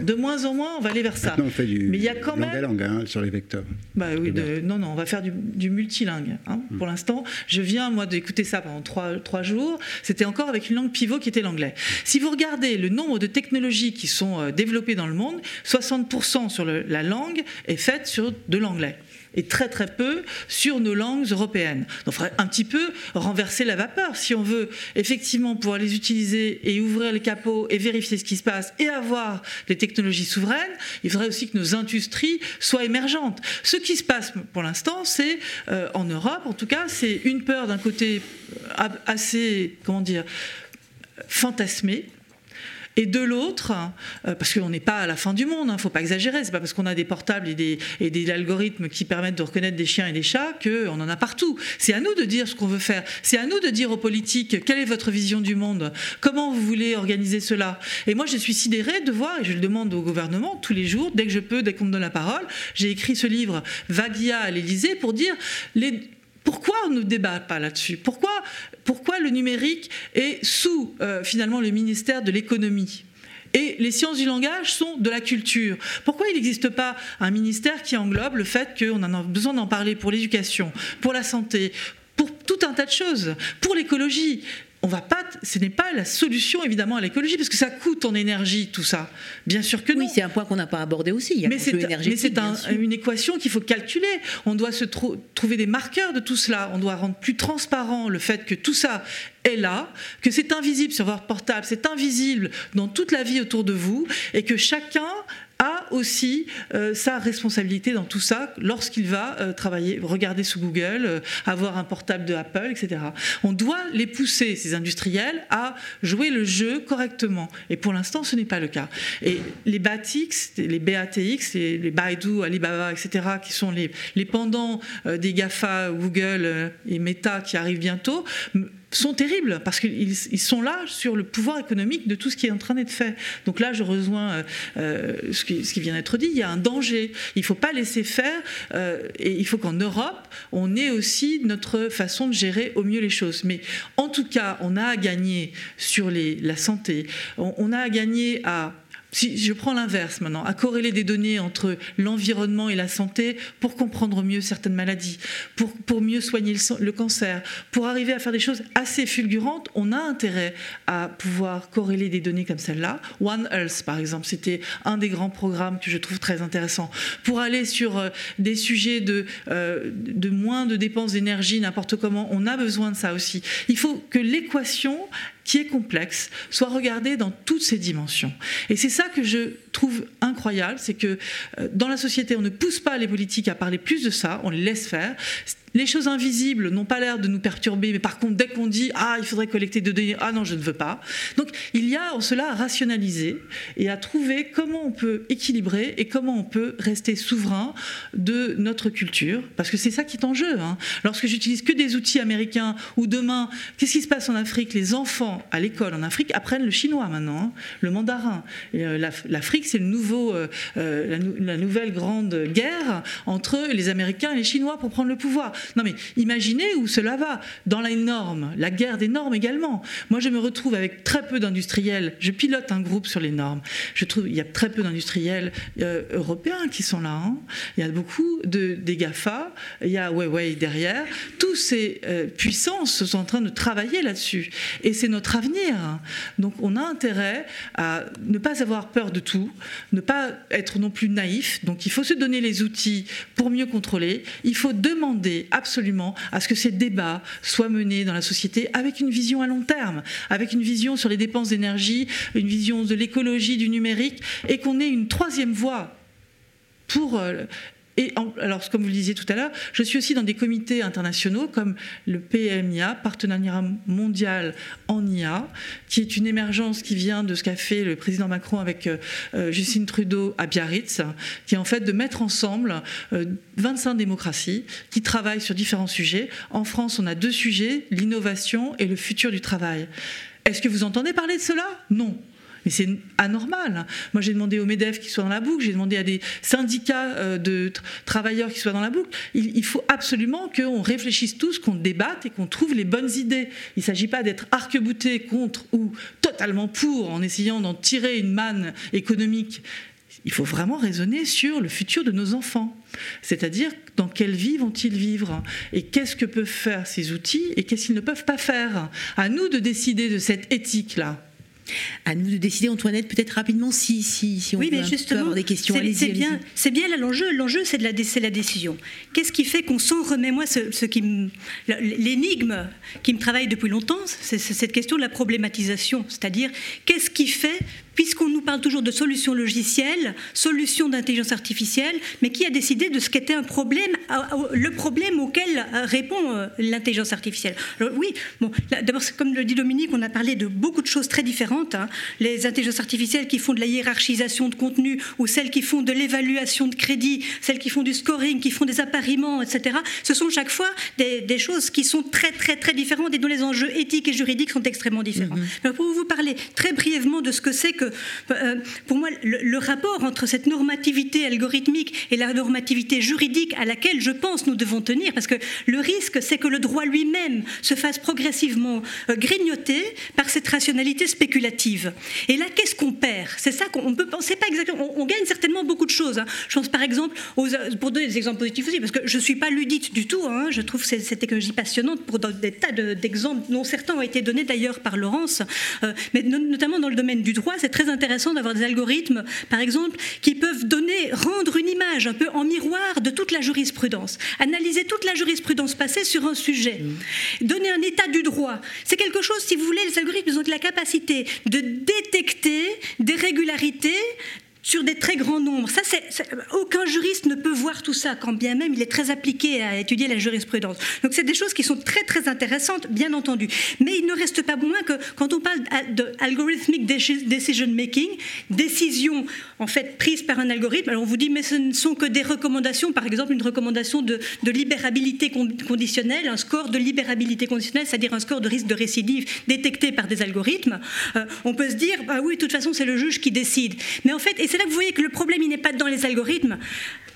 De moins en moins, on va aller vers ça. on fait du Mais il y a quand même langue hein, sur les vecteurs. Bah oui, non, non, on va faire du, multilingue. Hein, hmm. Pour l'instant, je viens moi d'écouter ça pendant trois, trois jours. C'était encore avec une langue pivot qui était l'anglais. Si vous regardez le nombre de technologies qui sont euh, développées dans le monde, 60% sur la langue est faite sur de l'anglais et très très peu sur nos langues européennes. Donc, il faudrait un petit peu renverser la vapeur si on veut effectivement pouvoir les utiliser et ouvrir les capots et vérifier ce qui se passe et avoir des technologies souveraines. Il faudrait aussi que nos industries soient émergentes. Ce qui se passe pour l'instant, c'est euh, en Europe, en tout cas, c'est une peur d'un côté euh, assez, comment dire, fantasmée et de l'autre, euh, parce qu'on n'est pas à la fin du monde, il hein, ne faut pas exagérer, c'est pas parce qu'on a des portables et des, algorithmes qui permettent de reconnaître des chiens et des chats qu'on en a partout. C'est à nous de dire ce qu'on veut faire, c'est à nous de dire aux politiques quelle est votre vision du monde, comment vous voulez organiser cela? Et moi je suis sidérée de voir, et je le demande au gouvernement tous les jours, dès que je peux, dès qu'on me donne la parole, j'ai écrit ce livre Vagia à l'Élysée pour dire pourquoi on ne débat pas là-dessus? Pourquoi, pourquoi le numérique est sous euh, finalement le ministère de l'économie? Et les sciences du langage sont de la culture. Pourquoi il n'existe pas un ministère qui englobe le fait qu'on a besoin d'en parler pour l'éducation, pour la santé, pour tout un tas de choses, pour l'écologie on va pas, ce n'est pas la solution évidemment à l'écologie parce que ça coûte en énergie tout ça. Bien sûr que non. Oui, c'est un point qu'on n'a pas abordé aussi. mais c'est une équation qu'il faut calculer. On doit se trouver des marqueurs de tout cela. On doit rendre plus transparent le fait que tout ça est là, que c'est invisible sur votre portable, c'est invisible dans toute la vie autour de vous et que chacun a aussi euh, sa responsabilité dans tout ça lorsqu'il va euh, travailler, regarder sous Google, euh, avoir un portable de Apple, etc. On doit les pousser, ces industriels, à jouer le jeu correctement. Et pour l'instant, ce n'est pas le cas. Et les BATX, les BATX, les, Baidu, Alibaba, etc., qui sont les, les pendants des GAFA, Google et Meta qui arrivent bientôt, sont terribles parce qu'ils sont là sur le pouvoir économique de tout ce qui est en train d'être fait. Donc là, je rejoins euh, euh, ce, qui, vient d'être dit. Il y a un danger. Il ne faut pas laisser faire euh, et il faut qu'en Europe, on ait aussi notre façon de gérer au mieux les choses. Mais en tout cas, on a à gagner sur les, la santé. On a à gagner à si je prends l'inverse maintenant, à corréler des données entre l'environnement et la santé pour comprendre mieux certaines maladies, pour, pour mieux soigner le, cancer, pour arriver à faire des choses assez fulgurantes, on a intérêt à pouvoir corréler des données comme celle-là. One Health, par exemple, c'était un des grands programmes que je trouve très intéressant. Pour aller sur euh, des sujets de, euh, de moins de dépenses d'énergie, n'importe comment, on a besoin de ça aussi. Il faut que l'équation qui est complexe, soit regardé dans toutes ses dimensions. Et c'est ça que je trouve incroyable, c'est que euh, dans la société, on ne pousse pas les politiques à parler plus de ça, on les laisse faire. Les choses invisibles n'ont pas l'air de nous perturber, mais par contre, dès qu'on dit ah il faudrait collecter de données, ah non je ne veux pas. Donc il y a en cela à rationaliser et à trouver comment on peut équilibrer et comment on peut rester souverain de notre culture, parce que c'est ça qui est en jeu. Hein. Lorsque j'utilise que des outils américains ou demain, qu'est-ce qui se passe en Afrique? Les enfants à l'école en Afrique apprennent le chinois maintenant, hein, le mandarin. Euh, L'Afrique c'est euh, euh, la nouvelle grande guerre entre les Américains et les Chinois pour prendre le pouvoir. Non mais imaginez où cela va. Dans la norme, la guerre des normes également. Moi je me retrouve avec très peu d'industriels. Je pilote un groupe sur les normes. Je trouve il y a très peu d'industriels euh, européens qui sont là. Hein. Il y a beaucoup de, des GAFA, il y a Huawei derrière. Tous ces euh, puissances sont en train de travailler là-dessus. Et c'est notre avenir. Donc on a intérêt à ne pas avoir peur de tout, ne pas être non plus naïf. Donc il faut se donner les outils pour mieux contrôler. Il faut demander absolument à ce que ces débats soient menés dans la société avec une vision à long terme, avec une vision sur les dépenses d'énergie, une vision de l'écologie, du numérique, et qu'on ait une troisième voie pour et alors, comme vous le disiez tout à l'heure, je suis aussi dans des comités internationaux comme le PMIA, Partenariat mondial en IA, qui est une émergence qui vient de ce qu'a fait le président Macron avec euh, euh, Justine Trudeau à Biarritz, qui est en fait de mettre ensemble 25 euh, démocraties qui travaillent sur différents sujets. En France, on a deux sujets, l'innovation et le futur du travail. Est-ce que vous entendez parler de cela? Non. Mais c'est anormal. Moi, j'ai demandé au MEDEF qu'ils soient dans la boucle, j'ai demandé à des syndicats euh, de travailleurs qui soient dans la boucle. Il, faut absolument qu'on réfléchisse tous, qu'on débatte et qu'on trouve les bonnes idées. Il ne s'agit pas d'être arc-bouté contre ou totalement pour en essayant d'en tirer une manne économique. Il faut vraiment raisonner sur le futur de nos enfants. C'est-à-dire dans quelle vie vont-ils vivre? Et qu'est-ce que peuvent faire ces outils et qu'est-ce qu'ils ne peuvent pas faire? À nous de décider de cette éthique-là. À nous de décider, Antoinette, peut-être rapidement si, si, si on oui, mais justement, avoir des questions. C'est bien, c'est bien là l'enjeu. L'enjeu, c'est de la, la décision. Qu'est-ce qui fait qu'on s'en remet Moi, ce, ce qui l'énigme qui me travaille depuis longtemps, c'est cette question de la problématisation. C'est-à-dire, qu'est-ce qui fait puisqu'on nous parle toujours de solutions logicielles, solutions d'intelligence artificielle, mais qui a décidé de ce qu'était un problème, le problème auquel euh, répond euh, l'intelligence artificielle Oui, bon, d'abord, comme le dit Dominique, on a parlé de beaucoup de choses très différentes. Hein. Les intelligences artificielles qui font de la hiérarchisation de contenu, ou celles qui font de l'évaluation de crédit, celles qui font du scoring, qui font des appariements, etc. Ce sont chaque fois des, choses qui sont très, très, très différentes et dont les enjeux éthiques et juridiques sont extrêmement différents. Mm-hmm. pour vous parler très brièvement de ce que c'est que euh, pour moi, le, rapport entre cette normativité algorithmique et la normativité juridique à laquelle je pense nous devons tenir, parce que le risque, c'est que le droit lui-même se fasse progressivement euh, grignoter par cette rationalité spéculative. Et là, qu'est-ce qu'on perd? C'est ça qu'on peut penser pas exactement. On, gagne certainement beaucoup de choses. Hein. Je pense par exemple, pour donner des exemples positifs aussi, parce que je ne suis pas ludite du tout. Hein. je trouve cette technologie passionnante pour des tas d'exemples, dont certains ont été donnés d'ailleurs par Laurence, euh, mais notamment dans le domaine du droit, c'est très intéressant d'avoir des algorithmes, par exemple, qui peuvent donner, rendre une image un peu en miroir de toute la jurisprudence, analyser toute la jurisprudence passée sur un sujet, mmh. donner un état du droit. C'est quelque chose, si vous voulez, les algorithmes ont la capacité de détecter des régularités sur des très grands nombres. Ça, c'est, aucun juriste ne peut voir tout ça, quand bien même il est très appliqué à étudier la jurisprudence. Donc c'est des choses qui sont très très intéressantes, bien entendu. Mais il ne reste pas moins que quand on parle de algorithmic decision making, décision en fait prise par un algorithme, alors on vous dit mais ce ne sont que des recommandations, par exemple une recommandation de, libérabilité conditionnelle, un score de libérabilité conditionnelle, c'est-à-dire un score de risque de récidive détecté par des algorithmes. Euh, on peut se dire bah oui, de toute façon c'est le juge qui décide. Mais en fait, c'est là que vous voyez que le problème, il n'est pas dans les algorithmes.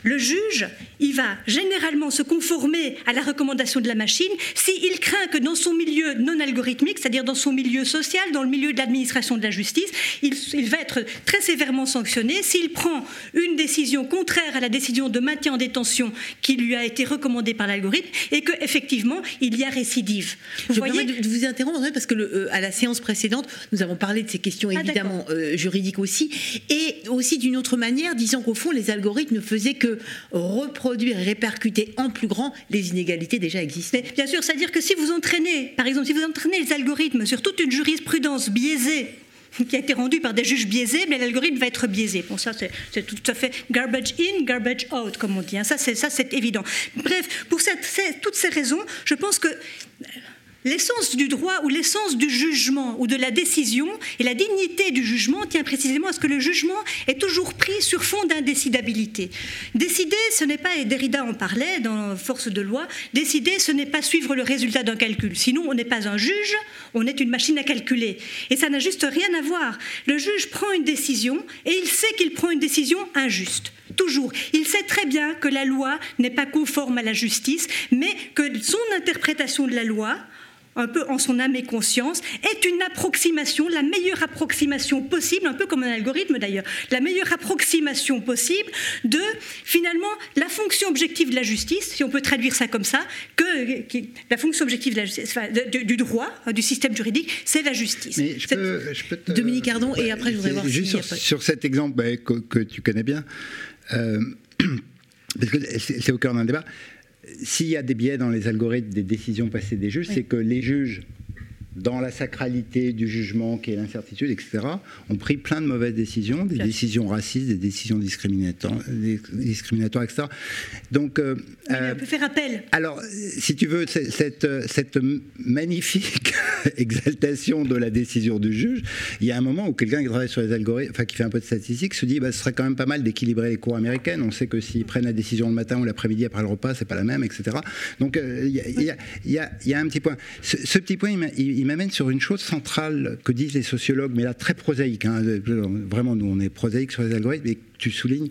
Le juge, il va généralement se conformer à la recommandation de la machine s'il craint que dans son milieu non algorithmique, c'est-à-dire dans son milieu social, dans le milieu de l'administration de la justice, il, il va être très sévèrement sanctionné s'il prend une décision contraire à la décision de maintien en détention qui lui a été recommandée par l'algorithme et que effectivement il y a récidive. Vous Je voyez de vous interrompre parce que le, euh, à la séance précédente, nous avons parlé de ces questions ah, évidemment euh, juridiques aussi et aussi d'une autre manière, disant qu'au fond les algorithmes ne faisaient que reproduire et répercuter en plus grand les inégalités déjà existantes. Bien sûr, c'est-à-dire que si vous entraînez, par exemple, si vous entraînez les algorithmes sur toute une jurisprudence biaisée qui a été rendue par des juges biaisés, mais l'algorithme va être biaisé. Bon, ça, c'est tout à fait garbage in, garbage out, comme on dit. Hein. Ça, c'est évident. Bref, pour toutes ces raisons, je pense que L'essence du droit ou l'essence du jugement ou de la décision et la dignité du jugement tient précisément à ce que le jugement est toujours pris sur fond d'indécidabilité. Décider, ce n'est pas, et Derrida en parlait dans Force de loi, décider, ce n'est pas suivre le résultat d'un calcul. Sinon, on n'est pas un juge, on est une machine à calculer. Et ça n'a juste rien à voir. Le juge prend une décision et il sait qu'il prend une décision injuste. Toujours. Il sait très bien que la loi n'est pas conforme à la justice, mais que son interprétation de la loi, un peu en son âme et conscience, est une approximation, la meilleure approximation possible, un peu comme un algorithme d'ailleurs, la meilleure approximation possible de finalement la fonction objective de la justice, si on peut traduire ça comme ça, que, la fonction objective de la justice, du, droit, hein, du système juridique, c'est la justice. Mais je peux, Dominique Ardon, et après je voudrais voir juste sur, cet exemple bah, que, tu connais bien, euh, parce que c'est au cœur d'un débat s'il y a des biais dans les algorithmes des décisions passées des juges, c'est que les juges dans la sacralité du jugement, qui est l'incertitude, etc., ont pris plein de mauvaises décisions, des décisions racistes, des décisions discriminatoires, discriminatoires etc. Donc, euh, on peut faire appel. Alors, si tu veux, cette, cette magnifique exaltation de la décision du juge, il y a un moment où quelqu'un qui travaille sur les algorithmes, enfin qui fait un peu de statistiques, se dit, bah, ce serait quand même pas mal d'équilibrer les cours américaines. On sait que s'ils prennent la décision le matin ou l'après-midi après le repas, c'est pas la même, etc. Donc, il y, a un petit point. Ce, petit point, il, il m'amène sur une chose centrale que disent les sociologues, mais là très prosaïque. Hein, vraiment, nous on est prosaïque sur les algorithmes, et tu soulignes,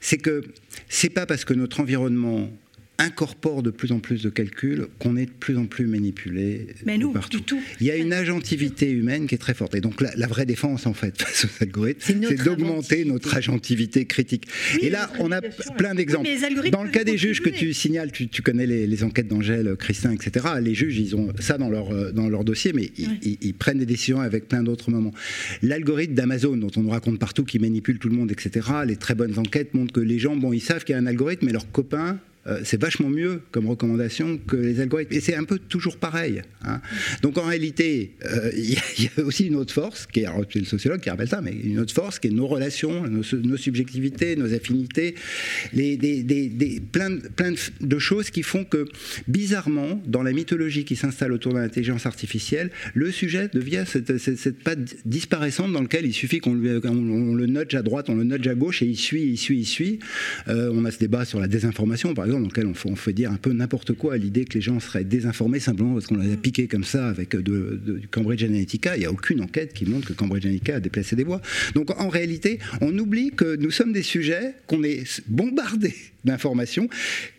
c'est que c'est pas parce que notre environnement incorpore de plus en plus de calculs, qu'on est de plus en plus manipulé Mais nous, partout. Du tout. Il y a une agentivité humaine qui est très forte. Et donc la, vraie défense, en fait, face aux algorithmes, c'est d'augmenter notre agentivité critique. et là, on a plein d'exemples. Dans le cas des juges que tu signales, tu, connais les, enquêtes d'Angèle, Christin, etc. Les juges, ils ont ça dans leur, euh, dans leur dossier, mais ils, ils prennent des décisions avec plein d'autres moments. L'algorithme d'Amazon, dont on nous raconte partout, qui manipule tout le monde, etc. Les très bonnes enquêtes montrent que les gens, bon, ils savent qu'il y a un algorithme, mais leurs copains euh, c'est vachement mieux comme recommandation que les algorithmes. Et c'est un peu toujours pareil. Hein. Donc en réalité, euh, il y, a aussi une autre force, qui est, le sociologue qui rappelle ça, mais une autre force qui est nos relations, nos, subjectivités, nos affinités, les, des, plein, plein, de choses qui font que, bizarrement, dans la mythologie qui s'installe autour de l'intelligence artificielle, le sujet devient cette, cette, patte disparaissante dans laquelle il suffit qu'on le nudge à droite, on le nudge à gauche, et il suit, il suit, il suit. Euh, on a ce débat sur la désinformation, par exemple dans lequel on fait, dire un peu n'importe quoi à l'idée que les gens seraient désinformés simplement parce qu'on les a piqués comme ça avec de, du Cambridge Analytica. Il n'y a aucune enquête qui montre que Cambridge Analytica a déplacé des voix. Donc en réalité, on oublie que nous sommes des sujets qu'on est bombardés d'informations,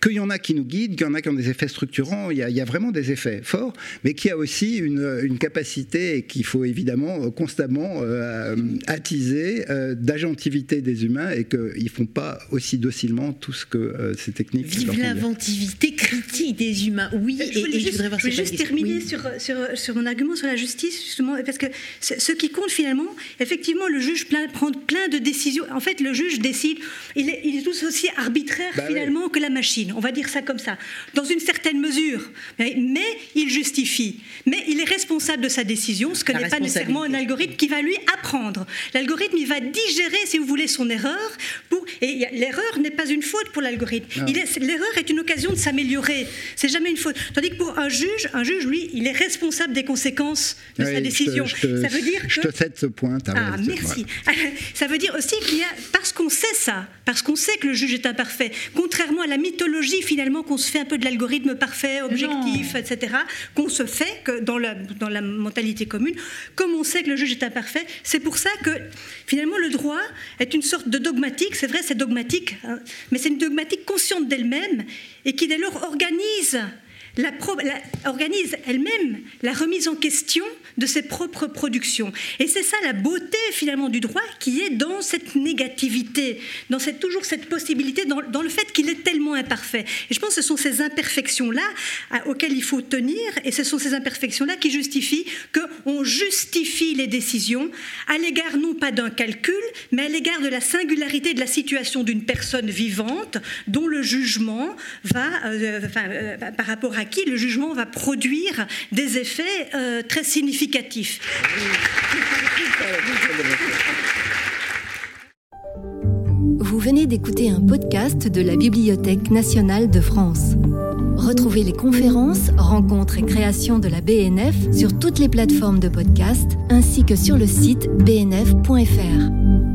qu'il y en a qui nous guident, qu'il y en a qui ont des effets structurants, il y a, vraiment des effets forts, mais qu'il y a aussi une, capacité qu'il faut évidemment constamment euh, attiser euh, d'agentivité des humains et qu'ils ne font pas aussi docilement tout ce que euh, ces techniques. Vive l'inventivité critique des humains, oui. Et, je, voudrais je juste terminer sur, sur, sur, mon argument sur la justice, justement, parce que ce qui compte finalement, effectivement, le juge prend plein de décisions. En fait, le juge décide, il est, il est tout aussi arbitraire bah finalement que la machine. On va dire ça comme ça, dans une certaine mesure. Mais, il justifie. Mais il est responsable de sa décision, ce que n'est pas nécessairement un algorithme qui va lui apprendre. L'algorithme, il va digérer, si vous voulez, son erreur. Pour, et l'erreur n'est pas une faute pour l'algorithme. L'erreur est une occasion de s'améliorer. C'est jamais une faute. Tandis que pour un juge, un juge, lui, il est responsable des conséquences de sa décision. ça veut dire que... Je te cède ce point. Ah, merci. Ça veut dire aussi qu'il y a, parce qu'on sait ça, parce qu'on sait que le juge est imparfait, contrairement à la mythologie finalement qu'on se fait un peu de l'algorithme parfait, objectif, etc., qu'on se fait que dans, la, dans la mentalité commune, comme on sait que le juge est imparfait, c'est pour ça que finalement le droit est une sorte de dogmatique, c'est vrai, c'est dogmatique, hein, mais c'est une dogmatique consciente d'elle-même et qui dès lors organise organise elle-même la remise en question de ses propres productions. Et c'est ça la beauté finalement du droit qui est dans cette négativité, dans cette, toujours cette possibilité, dans, dans le fait qu'il est tellement imparfait. Et je pense que ce sont ces imperfections-là auxquelles il faut tenir, et ce sont ces imperfections-là qui justifient qu'on justifie les décisions à l'égard non pas d'un calcul, mais à l'égard de la singularité de la situation d'une personne vivante dont le jugement va, euh, euh, par rapport à qui le jugement va produire des effets euh, très significatifs. Vous venez d'écouter un podcast de la Bibliothèque nationale de France. Retrouvez les conférences, rencontres et créations de la BNF sur toutes les plateformes de podcast ainsi que sur le site bnf.fr.